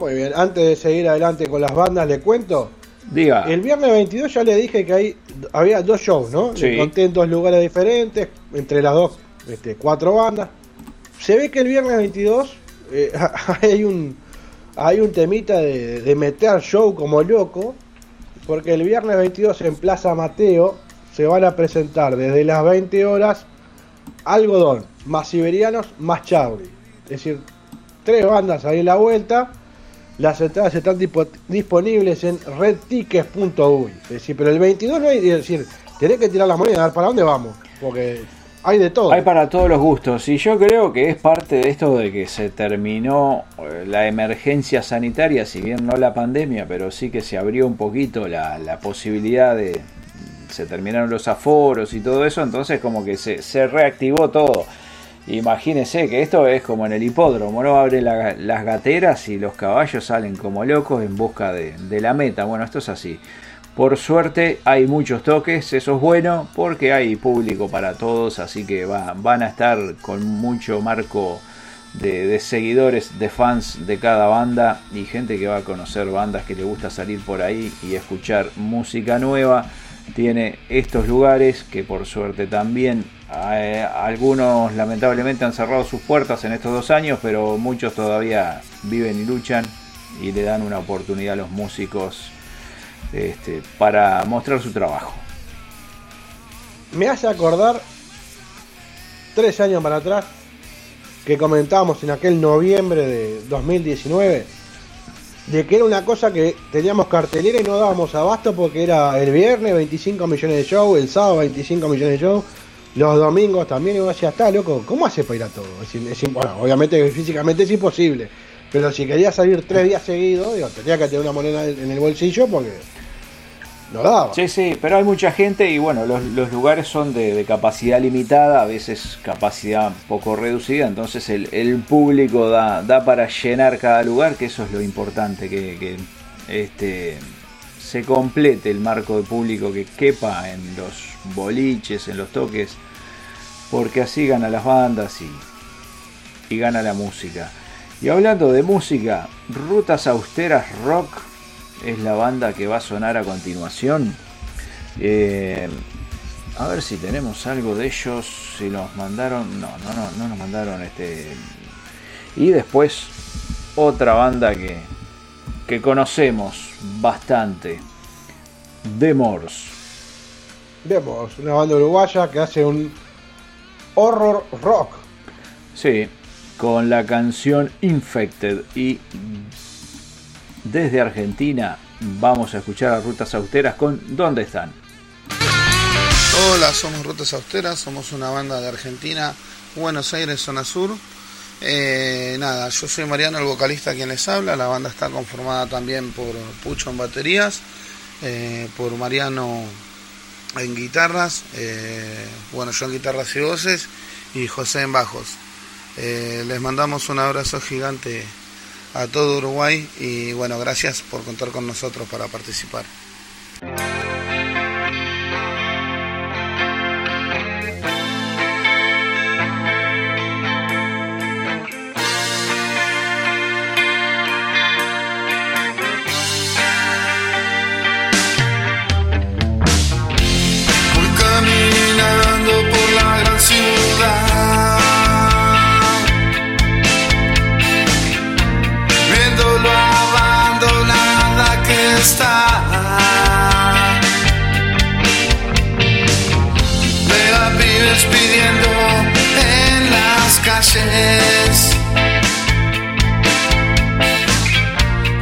Muy bien, antes de seguir adelante con las bandas, le cuento. Diga. El viernes 22 ya le dije que hay, había dos shows, ¿no? Sí. Le conté en dos lugares diferentes, entre las dos, este, cuatro bandas. se ve que el viernes 22 eh, hay un hay un temita de, de meter show como loco, porque el viernes 22 en Plaza Mateo se van a presentar desde las 20 horas Algodón, más Siberianos, más Charlie. Es decir, tres bandas ahí en la vuelta. Las entradas están dispo- disponibles en redtickets.uy. Es decir, pero el 22 no hay, es decir, tenés que tirar las monedas, a ver para dónde vamos, porque hay de todo. Hay para todos los gustos y yo creo que es parte de esto de que se terminó eh, la emergencia sanitaria, si bien no la pandemia, pero sí que se abrió un poquito la, la posibilidad de... Se terminaron los aforos y todo eso, entonces como que se, se reactivó todo. Imagínense que esto es como en el hipódromo, ¿no? Abren la- las gateras y los caballos salen como locos en busca de, de la meta. Bueno, esto es así. Por suerte hay muchos toques, eso es bueno porque hay público para todos, así que va- van a estar con mucho marco de, de seguidores, de fans de cada banda y gente que va a conocer bandas que le gusta salir por ahí y escuchar música nueva. Tiene estos lugares que por suerte también eh, algunos lamentablemente han cerrado sus puertas en estos dos años, pero muchos todavía viven y luchan y le dan una oportunidad a los músicos este, para mostrar su trabajo. Me hace acordar tres años para atrás que comentábamos en aquel noviembre de 2019 de que era una cosa que teníamos cartelera y no dábamos abasto porque era el viernes 25 millones de shows, el sábado 25 millones de shows, los domingos también, y vos decías, está loco, ¿cómo hace para ir a todo? Bueno, obviamente físicamente es imposible, pero si quería salir tres días seguidos, digo, tenía que tener una moneda en el bolsillo porque no daba. Sí, sí, pero hay mucha gente y bueno, los, los lugares son de, capacidad limitada, a veces capacidad poco reducida, entonces el, el público da, da para llenar cada lugar, que eso es lo importante, que, que, este, se complete el marco de público que quepa en los boliches, en los toques, porque así gana las bandas y, y gana la música. Y hablando de música, Rutas Austeras Rock es la banda que va a sonar a continuación. Eh, a ver si tenemos algo de ellos. Si nos mandaron. No, no, no, no nos mandaron este. Y después otra banda que, que conocemos bastante. The Morse. Vemos una banda uruguaya que hace un horror rock. Sí, con la canción Infected. Y desde Argentina vamos a escuchar a Rutas Austeras con ¿Dónde están? Hola, somos Rutas Austeras, somos una banda de Argentina, Buenos Aires, zona sur. Eh, nada, yo soy Mariano, el vocalista quien les habla. La banda está conformada también por Pucho en baterías, eh, por Mariano en guitarras, eh, bueno, yo en guitarras y voces y José en bajos. Les mandamos un abrazo gigante a todo Uruguay y bueno, gracias por contar con nosotros para participar.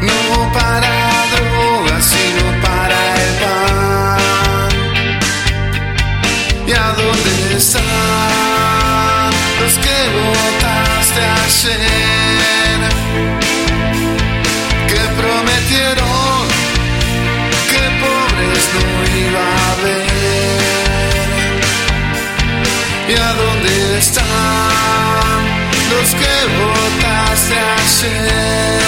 No para drogas, sino para el pan. ¿Y a dónde están los que votaste ayer? Que prometieron que pobres no iba a haber. ¿Y a dónde están que a ayer.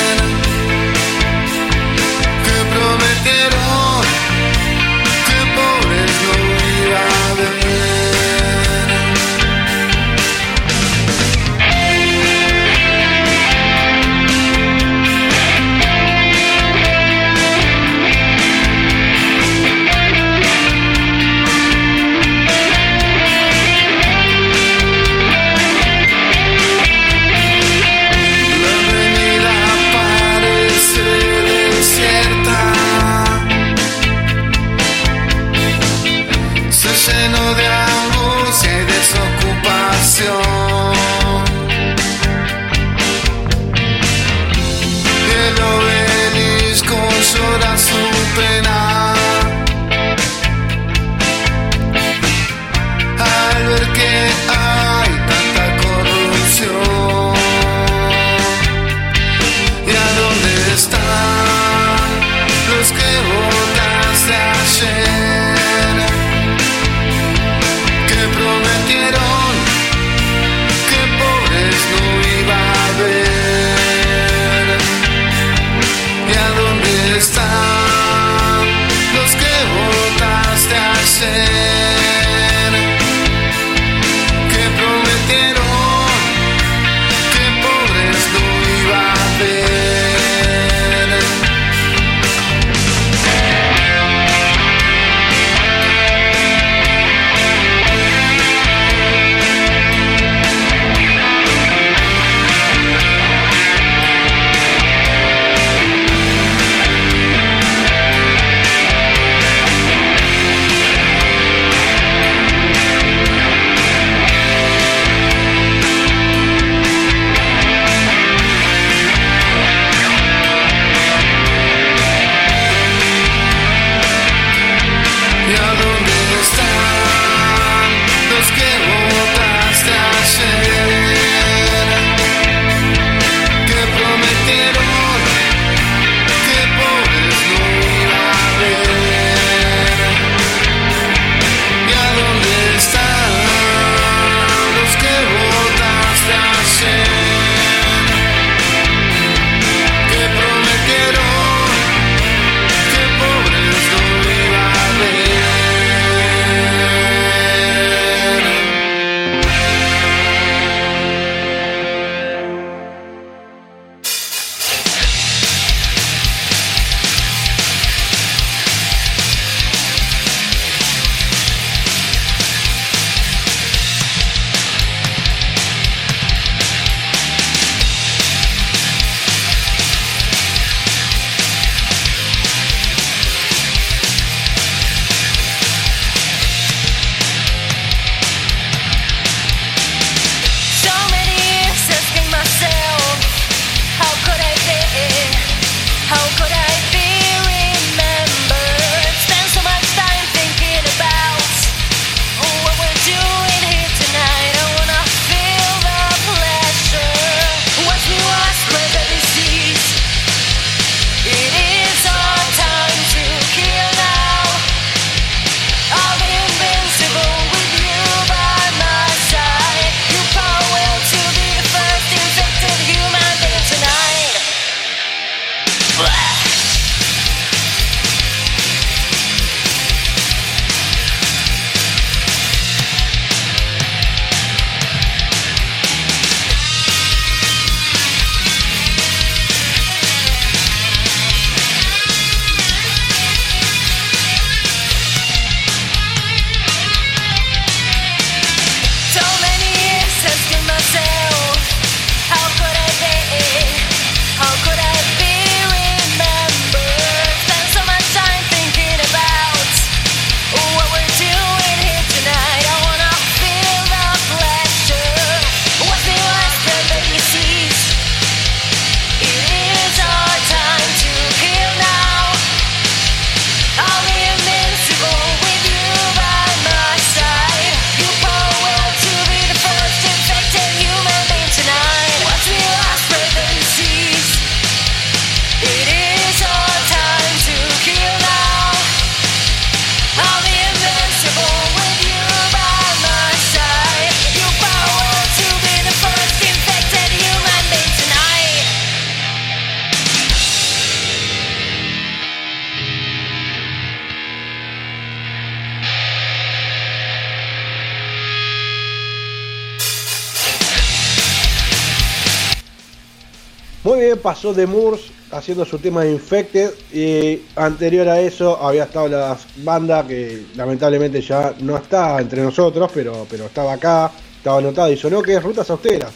Pasó de Moors haciendo su tema de Infected y anterior a eso había estado la banda que lamentablemente ya no está entre nosotros, pero, pero estaba acá, estaba anotada y sonó que es Rutas Austeras.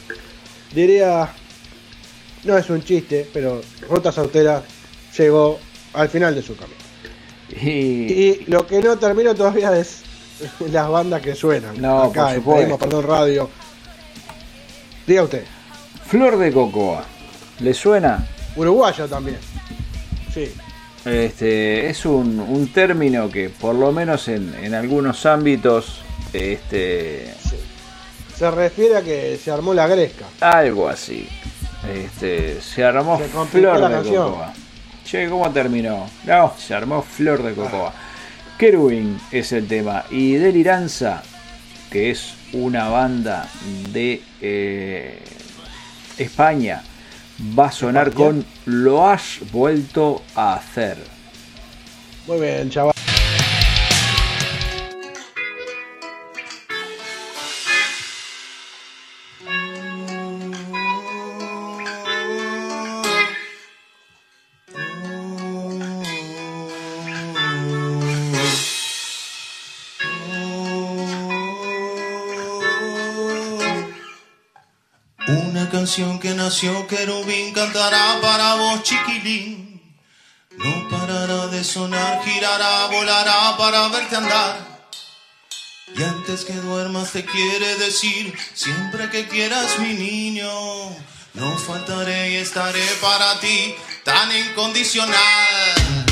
Diría, no es un chiste, pero Rutas Austeras llegó al final de su camino. Y, Y lo que no termino todavía es las bandas que suenan. No, acá en Perdón Radio. Diga usted. Flor de Cocoa. ¿Le suena? Uruguaya también. Sí. Este, es un, un término que por lo menos en, en algunos ámbitos este, Se refiere a que se armó la gresca. algo así. Este, se armó Se Flor la de canción. Cocoa. Che, ¿cómo terminó? No, se armó Flor de Cocoa. Kerwin es el tema. Y Deliranza, que es una banda de eh, España, va a sonar con Lo has vuelto a hacer. Muy bien, chaval. Nació querubín cantará para vos chiquilín. No parará de sonar, girará, volará para verte andar. Y antes que duermas te quiere decir, siempre que quieras mi niño, no faltaré y estaré para ti tan incondicional.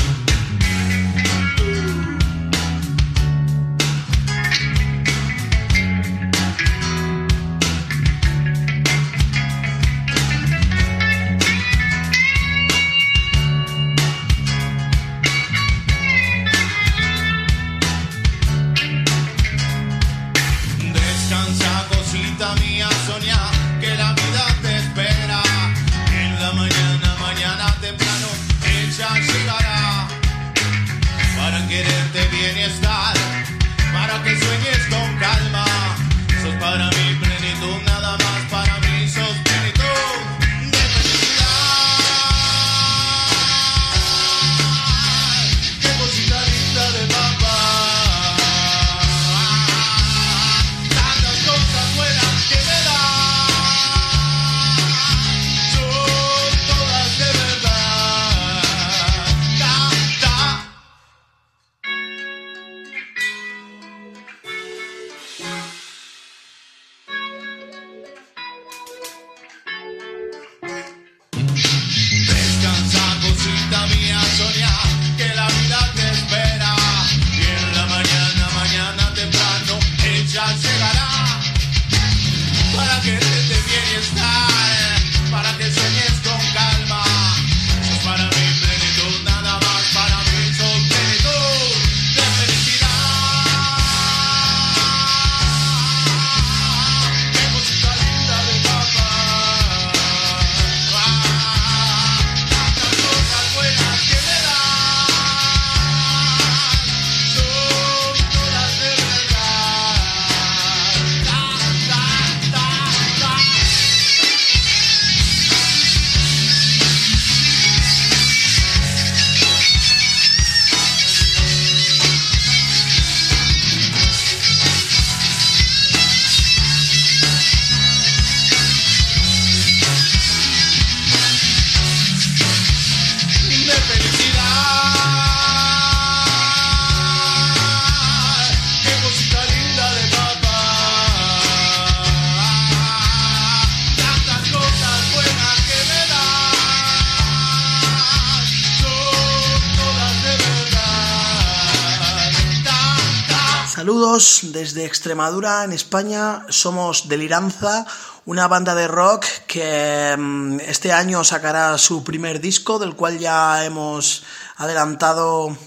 Desde Extremadura, en España. Somos Deliranza, una banda de rock que mm, este año sacará su primer disco, del cual ya hemos adelantado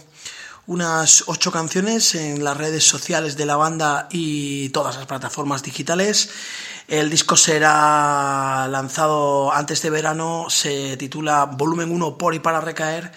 unas ocho canciones en las redes sociales de la banda y todas las plataformas digitales. El disco será lanzado antes de verano, se titula Volumen 1 por y para recaer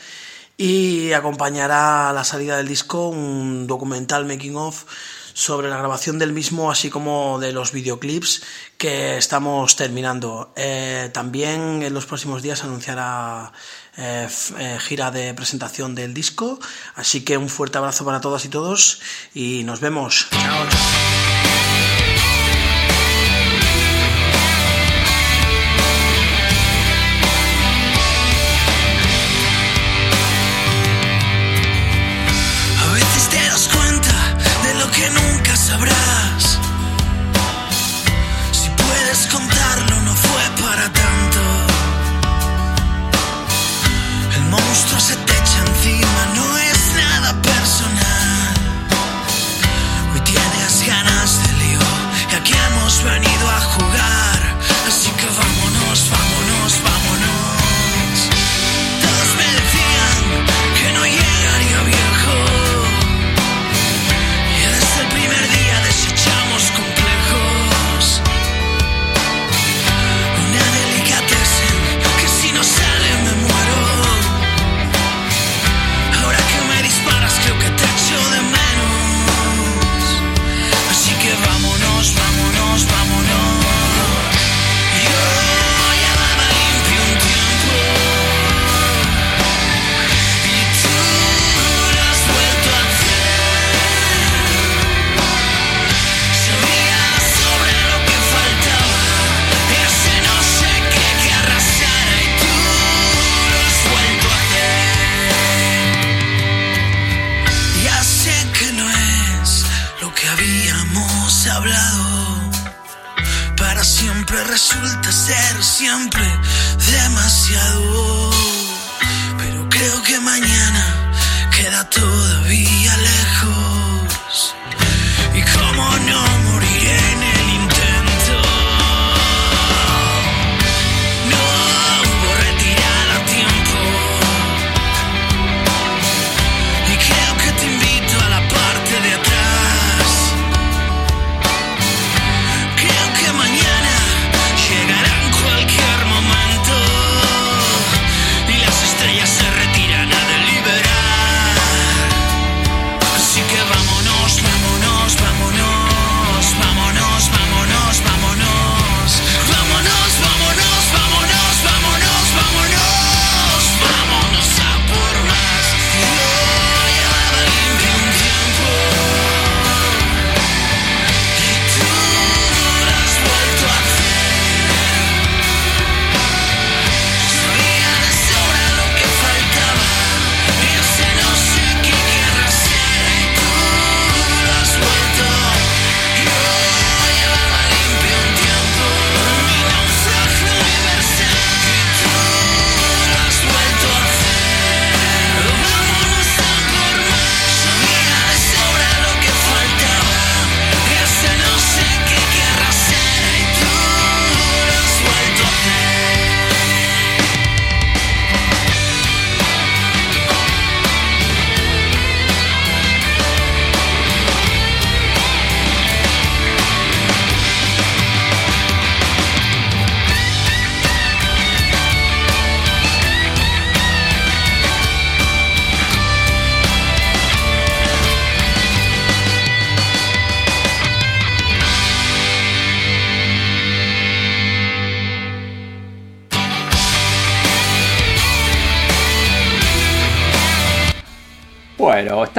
y acompañará a la salida del disco un documental making of sobre la grabación del mismo, así como de los videoclips que estamos terminando. Eh, también en los próximos días anunciará eh, eh, gira de presentación del disco, así que un fuerte abrazo para todas y todos y nos vemos. Chao.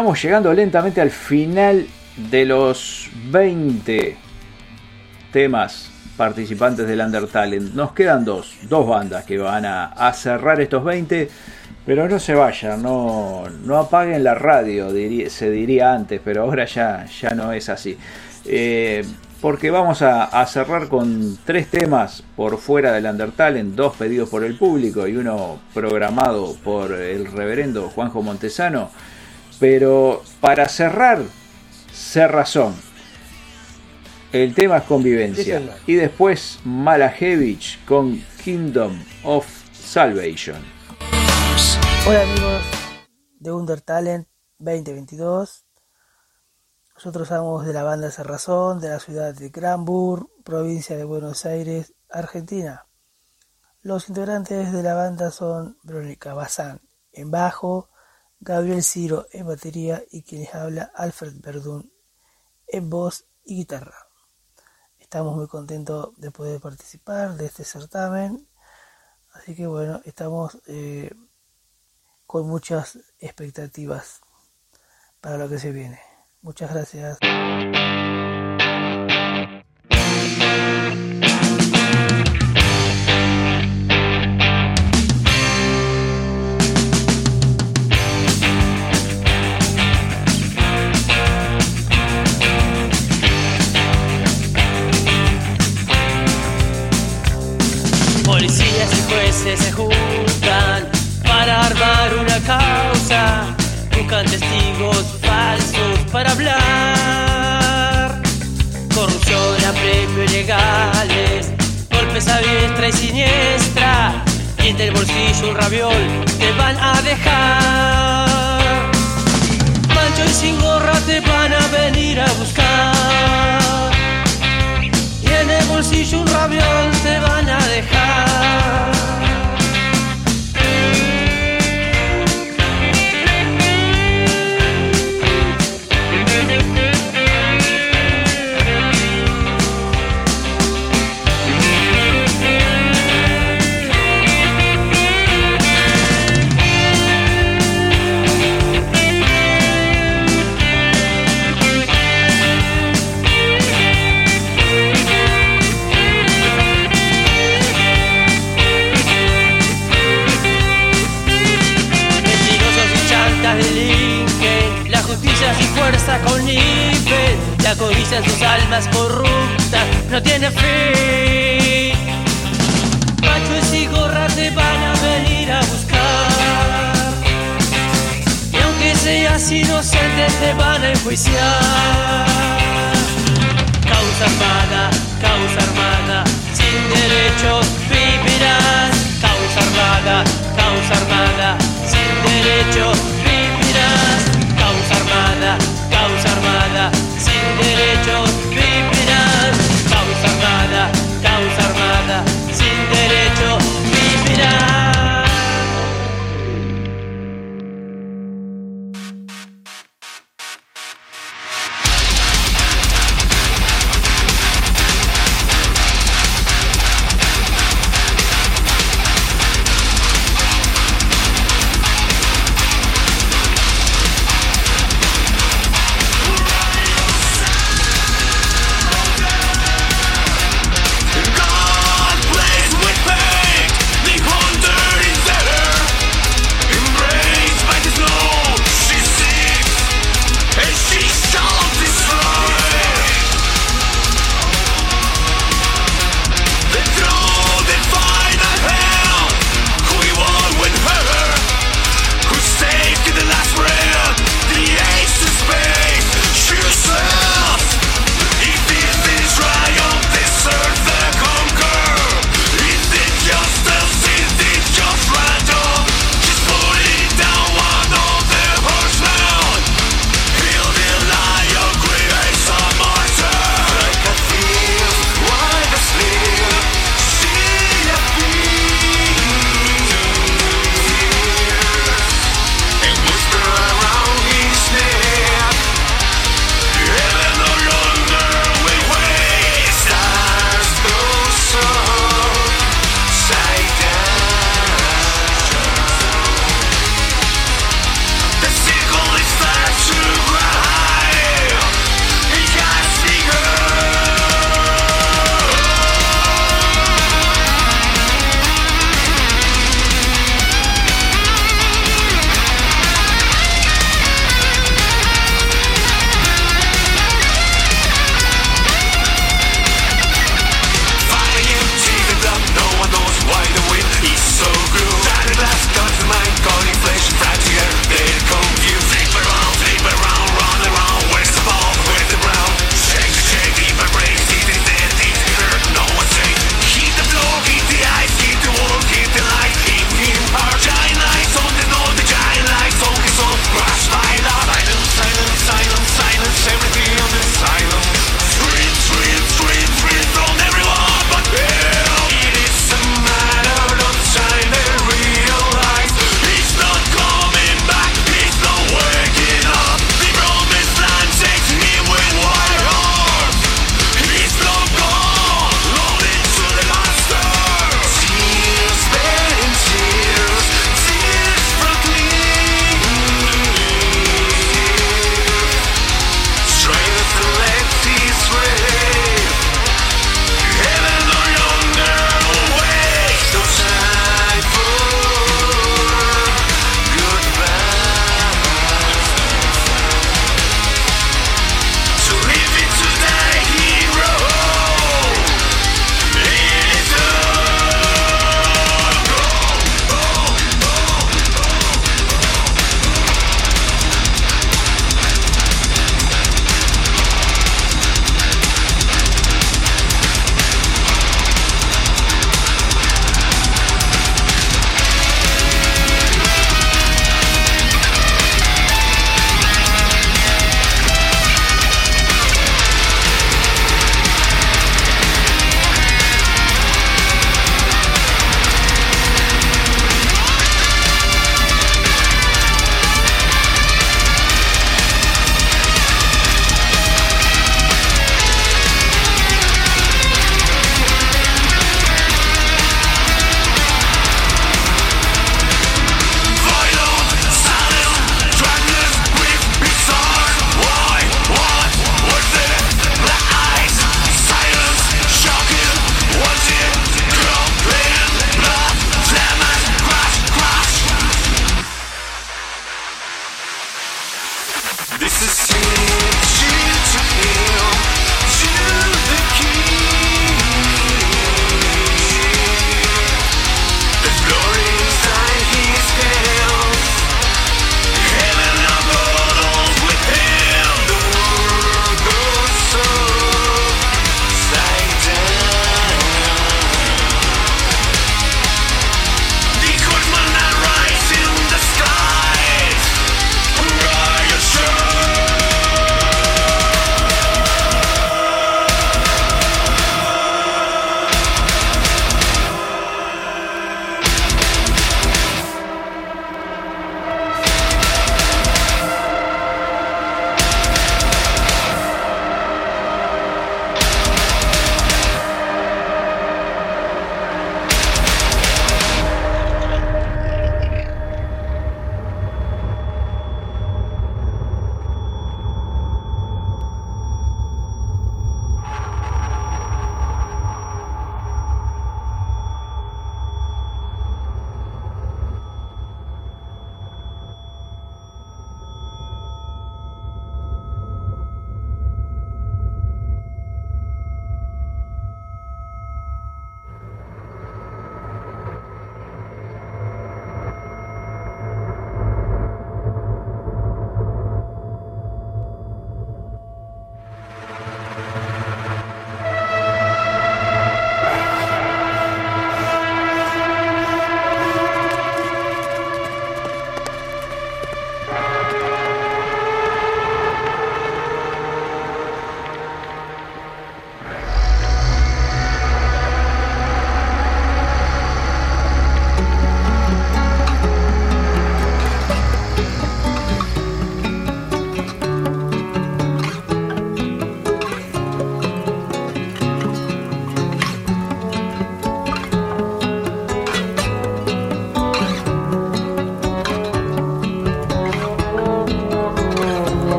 Estamos llegando lentamente al final de los 20 temas participantes del Under Talent. Nos quedan dos, dos bandas que van a, cerrar estos 20, pero no se vayan, no, no apaguen la radio, se diría antes, pero ahora ya, ya no es así. Eh, porque vamos a, a cerrar con tres temas por fuera del Under Talent, dos pedidos por el público y uno programado por el reverendo Juanjo Montesano. Pero para cerrar, cerrazón. El tema es convivencia. y después Malahevich con Kingdom of Salvation. Hola amigos de Under Talent 2022. Nosotros somos de la banda Cerrazón, de la ciudad de Granburg, provincia de Buenos Aires, Argentina. Los integrantes de la banda son Verónica Bazán en bajo, Gabriel Ciro en batería y quienes habla Alfred Verdún en voz y guitarra. Estamos muy contentos de poder participar de este certamen, así que bueno, estamos eh, con muchas expectativas para lo que se viene. Muchas gracias.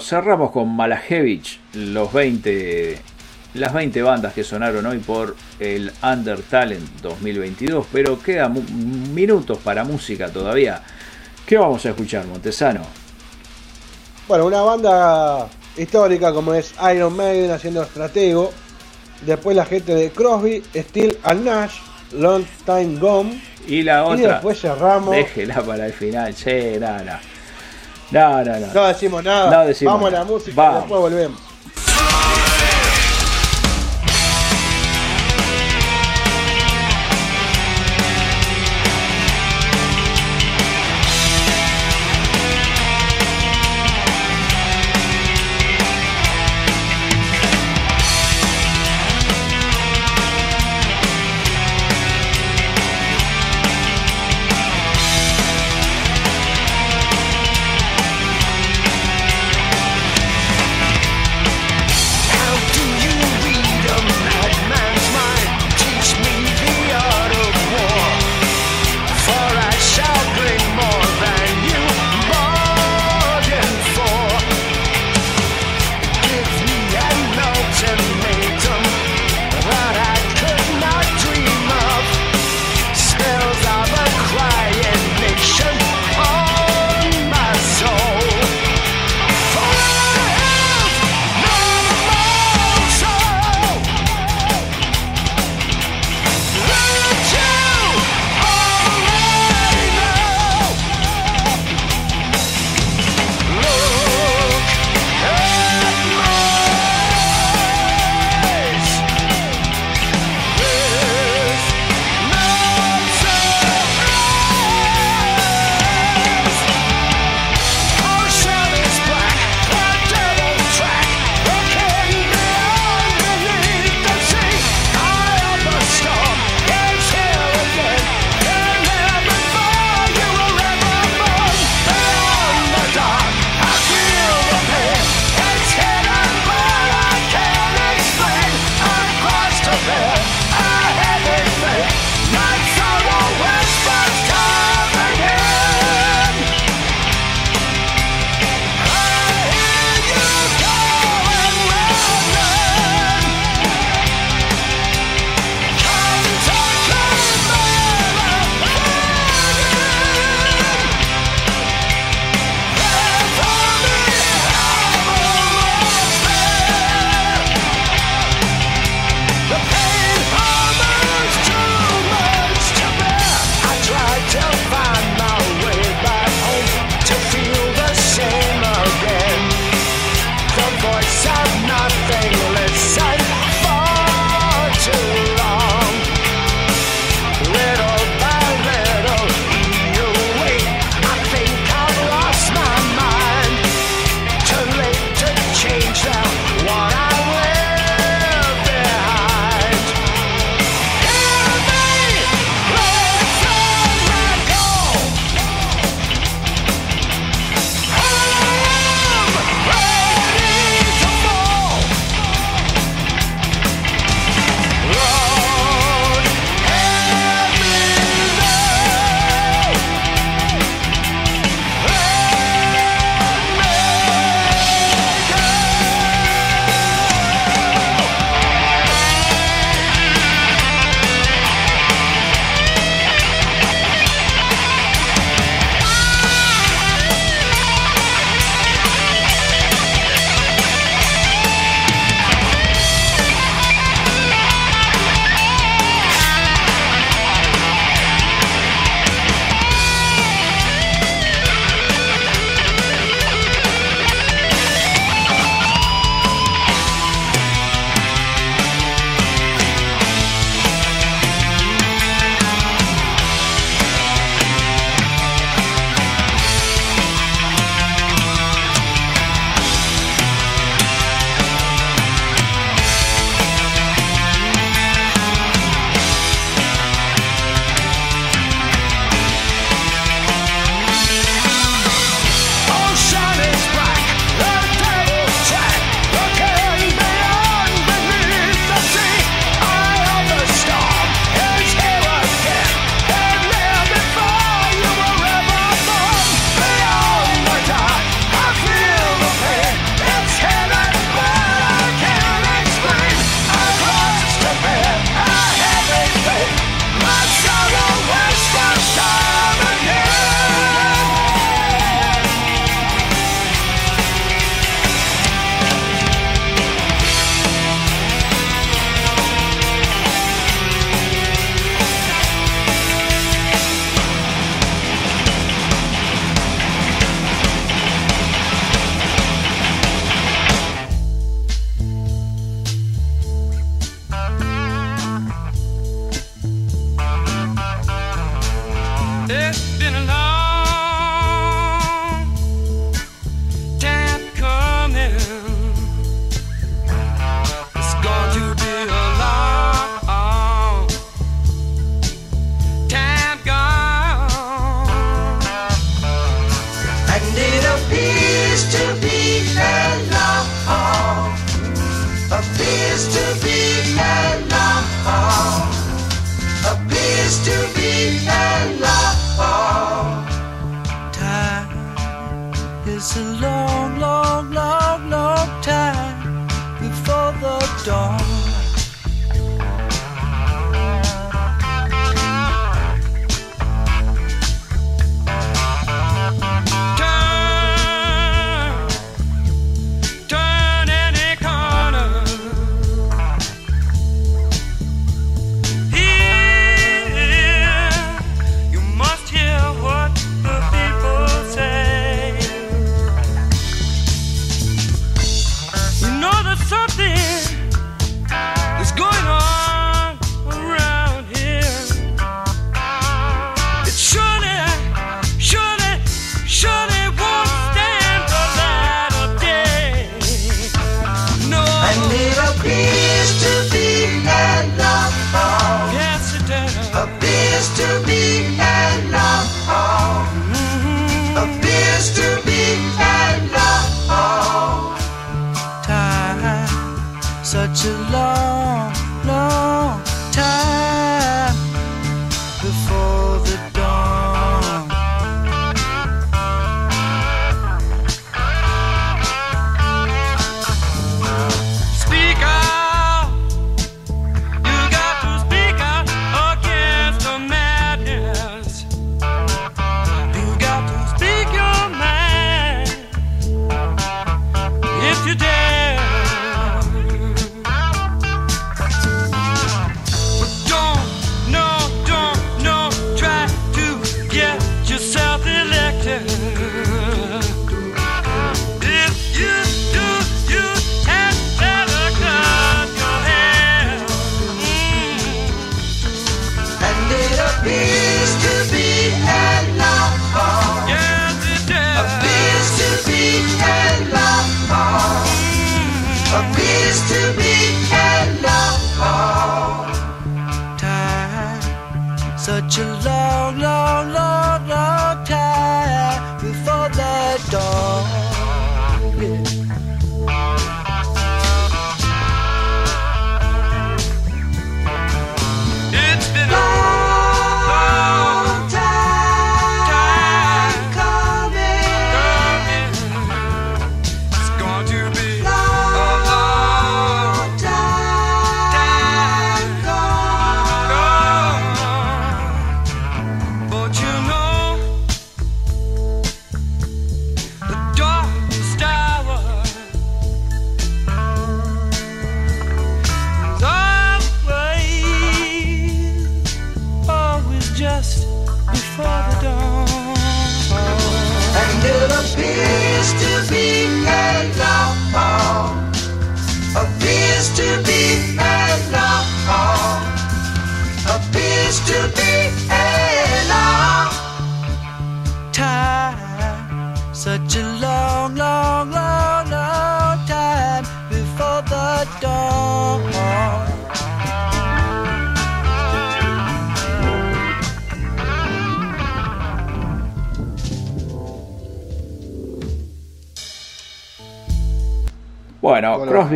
Cerramos con Malajevich, los 20, las 20 bandas que sonaron hoy por el Under Talent 2022, pero quedan minutos para música todavía. ¿Qué vamos a escuchar, Montesano? Bueno, una banda histórica como es Iron Maiden haciendo estratego. Después la gente de Crosby, Steel and Nash, Long Time Gone. Y la Y otra, después cerramos. déjela para el final, che, nada. No, no, no. No decimos nada. No decimos Vamos a la música y después volvemos.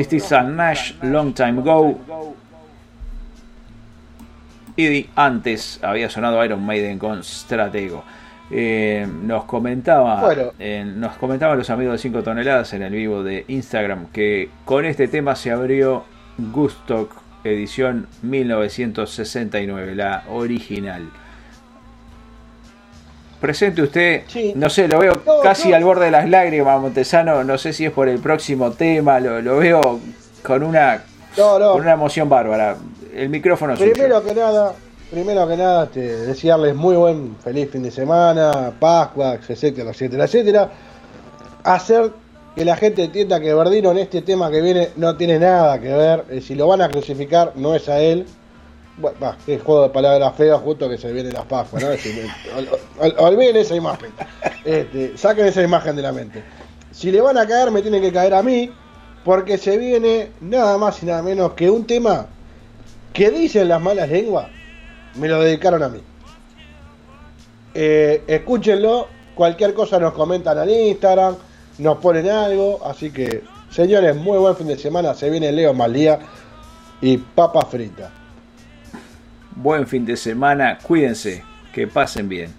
Stills and Nash, Long Time Ago. Y antes había sonado Iron Maiden con Stratego. Eh, nos comentaba Bueno. eh, nos comentaban los amigos de 5 toneladas en el vivo de Instagram que con este tema se abrió Gustock edición 1969, la original. Presente usted, no sé, lo veo No, casi no. al borde de las lágrimas, Montesano. No sé si es por el próximo tema, lo, lo veo con una, No, con una emoción bárbara. El micrófono suyo. Primero que nada, primero que nada, este, desearles muy buen feliz fin de semana, Pascua, etcétera, etcétera, etcétera. Hacer que la gente entienda que Verdino en este tema que viene no tiene nada que ver. eh, si lo van a crucificar, no es a él. Bueno, va, juego de palabras feas justo que se viene las Pascuas, ¿no? Es decir, ol- ol- olviden esa imagen. Este, saquen esa imagen de la mente. Si le van a caer, me tienen que caer a mí, porque se viene nada más y nada menos que un tema que dicen las malas lenguas, me lo dedicaron a mí. Eh, escúchenlo, cualquier cosa nos comentan en Instagram, nos ponen algo, así que señores, muy buen fin de semana, se viene Leo Malía y papa frita. Buen fin de semana, cuídense, que pasen bien.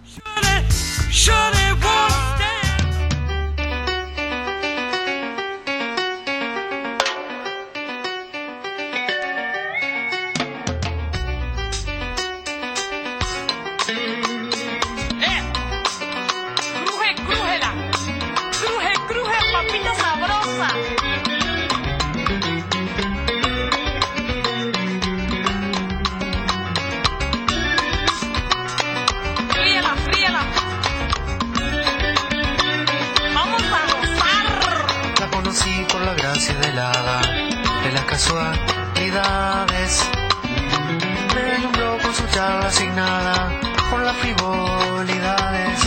Asignada por las frivolidades.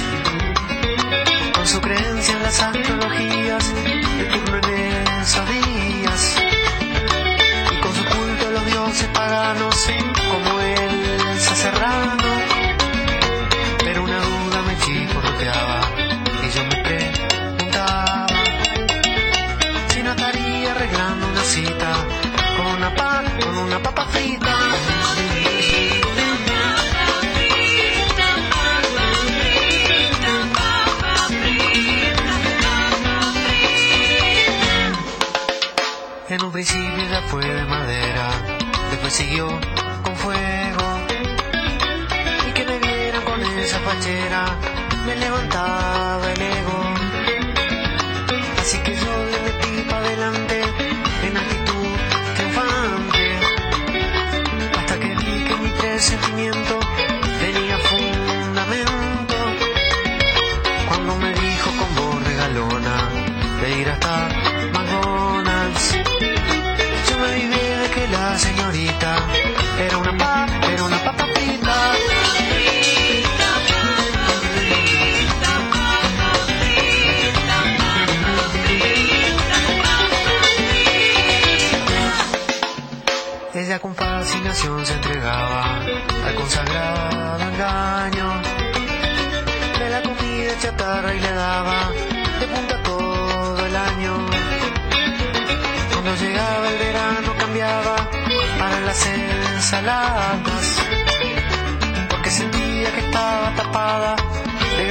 Con su creencia en las astrologías, fue de madera, después siguió con fuego. Y que me vieron con esa fachera, me levantaba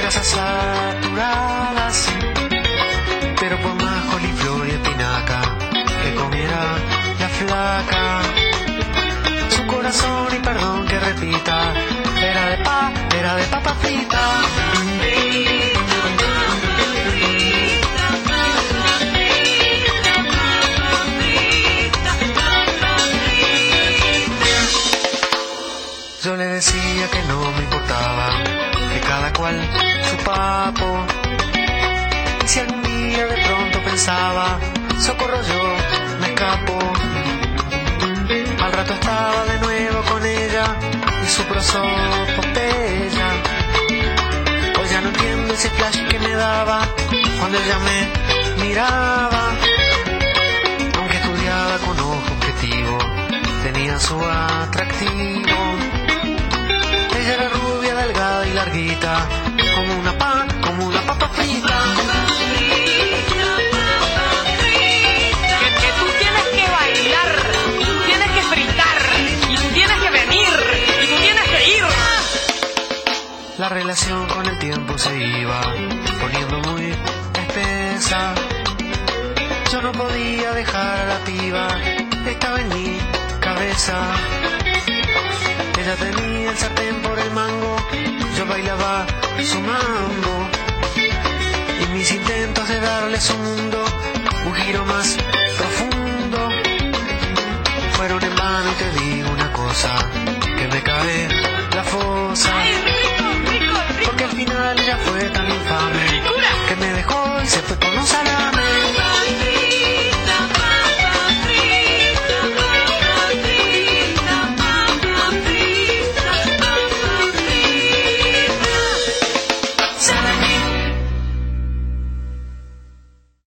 de grasas saturadas. Pero por más coliflor y espinaca que comiera la flaca, su corazón y perdón que repita, era de pa, era de papa frita. Yo le decía que no me importaba, que cada cual Y si algún día de pronto pensaba, socorro yo, me escapo. Al rato estaba de nuevo con ella y su prosopopeya. Hoy ya no entiendo ese flash que me daba cuando ella me miraba. Aunque estudiaba con ojo objetivo, tenía su atractivo. Ella era rubia, delgada y larguita, La relación con el tiempo se iba poniendo muy espesa. Yo no podía dejar a la piba, estaba en mi cabeza. Ella tenía el sartén por el mango, yo bailaba su mambo y mis intentos de darles un mundo, un giro más profundo, fueron en vano y te digo una cosa, que me cae la fosa. Porque al final ella fue tan infame que me dejó y se fue con un salame.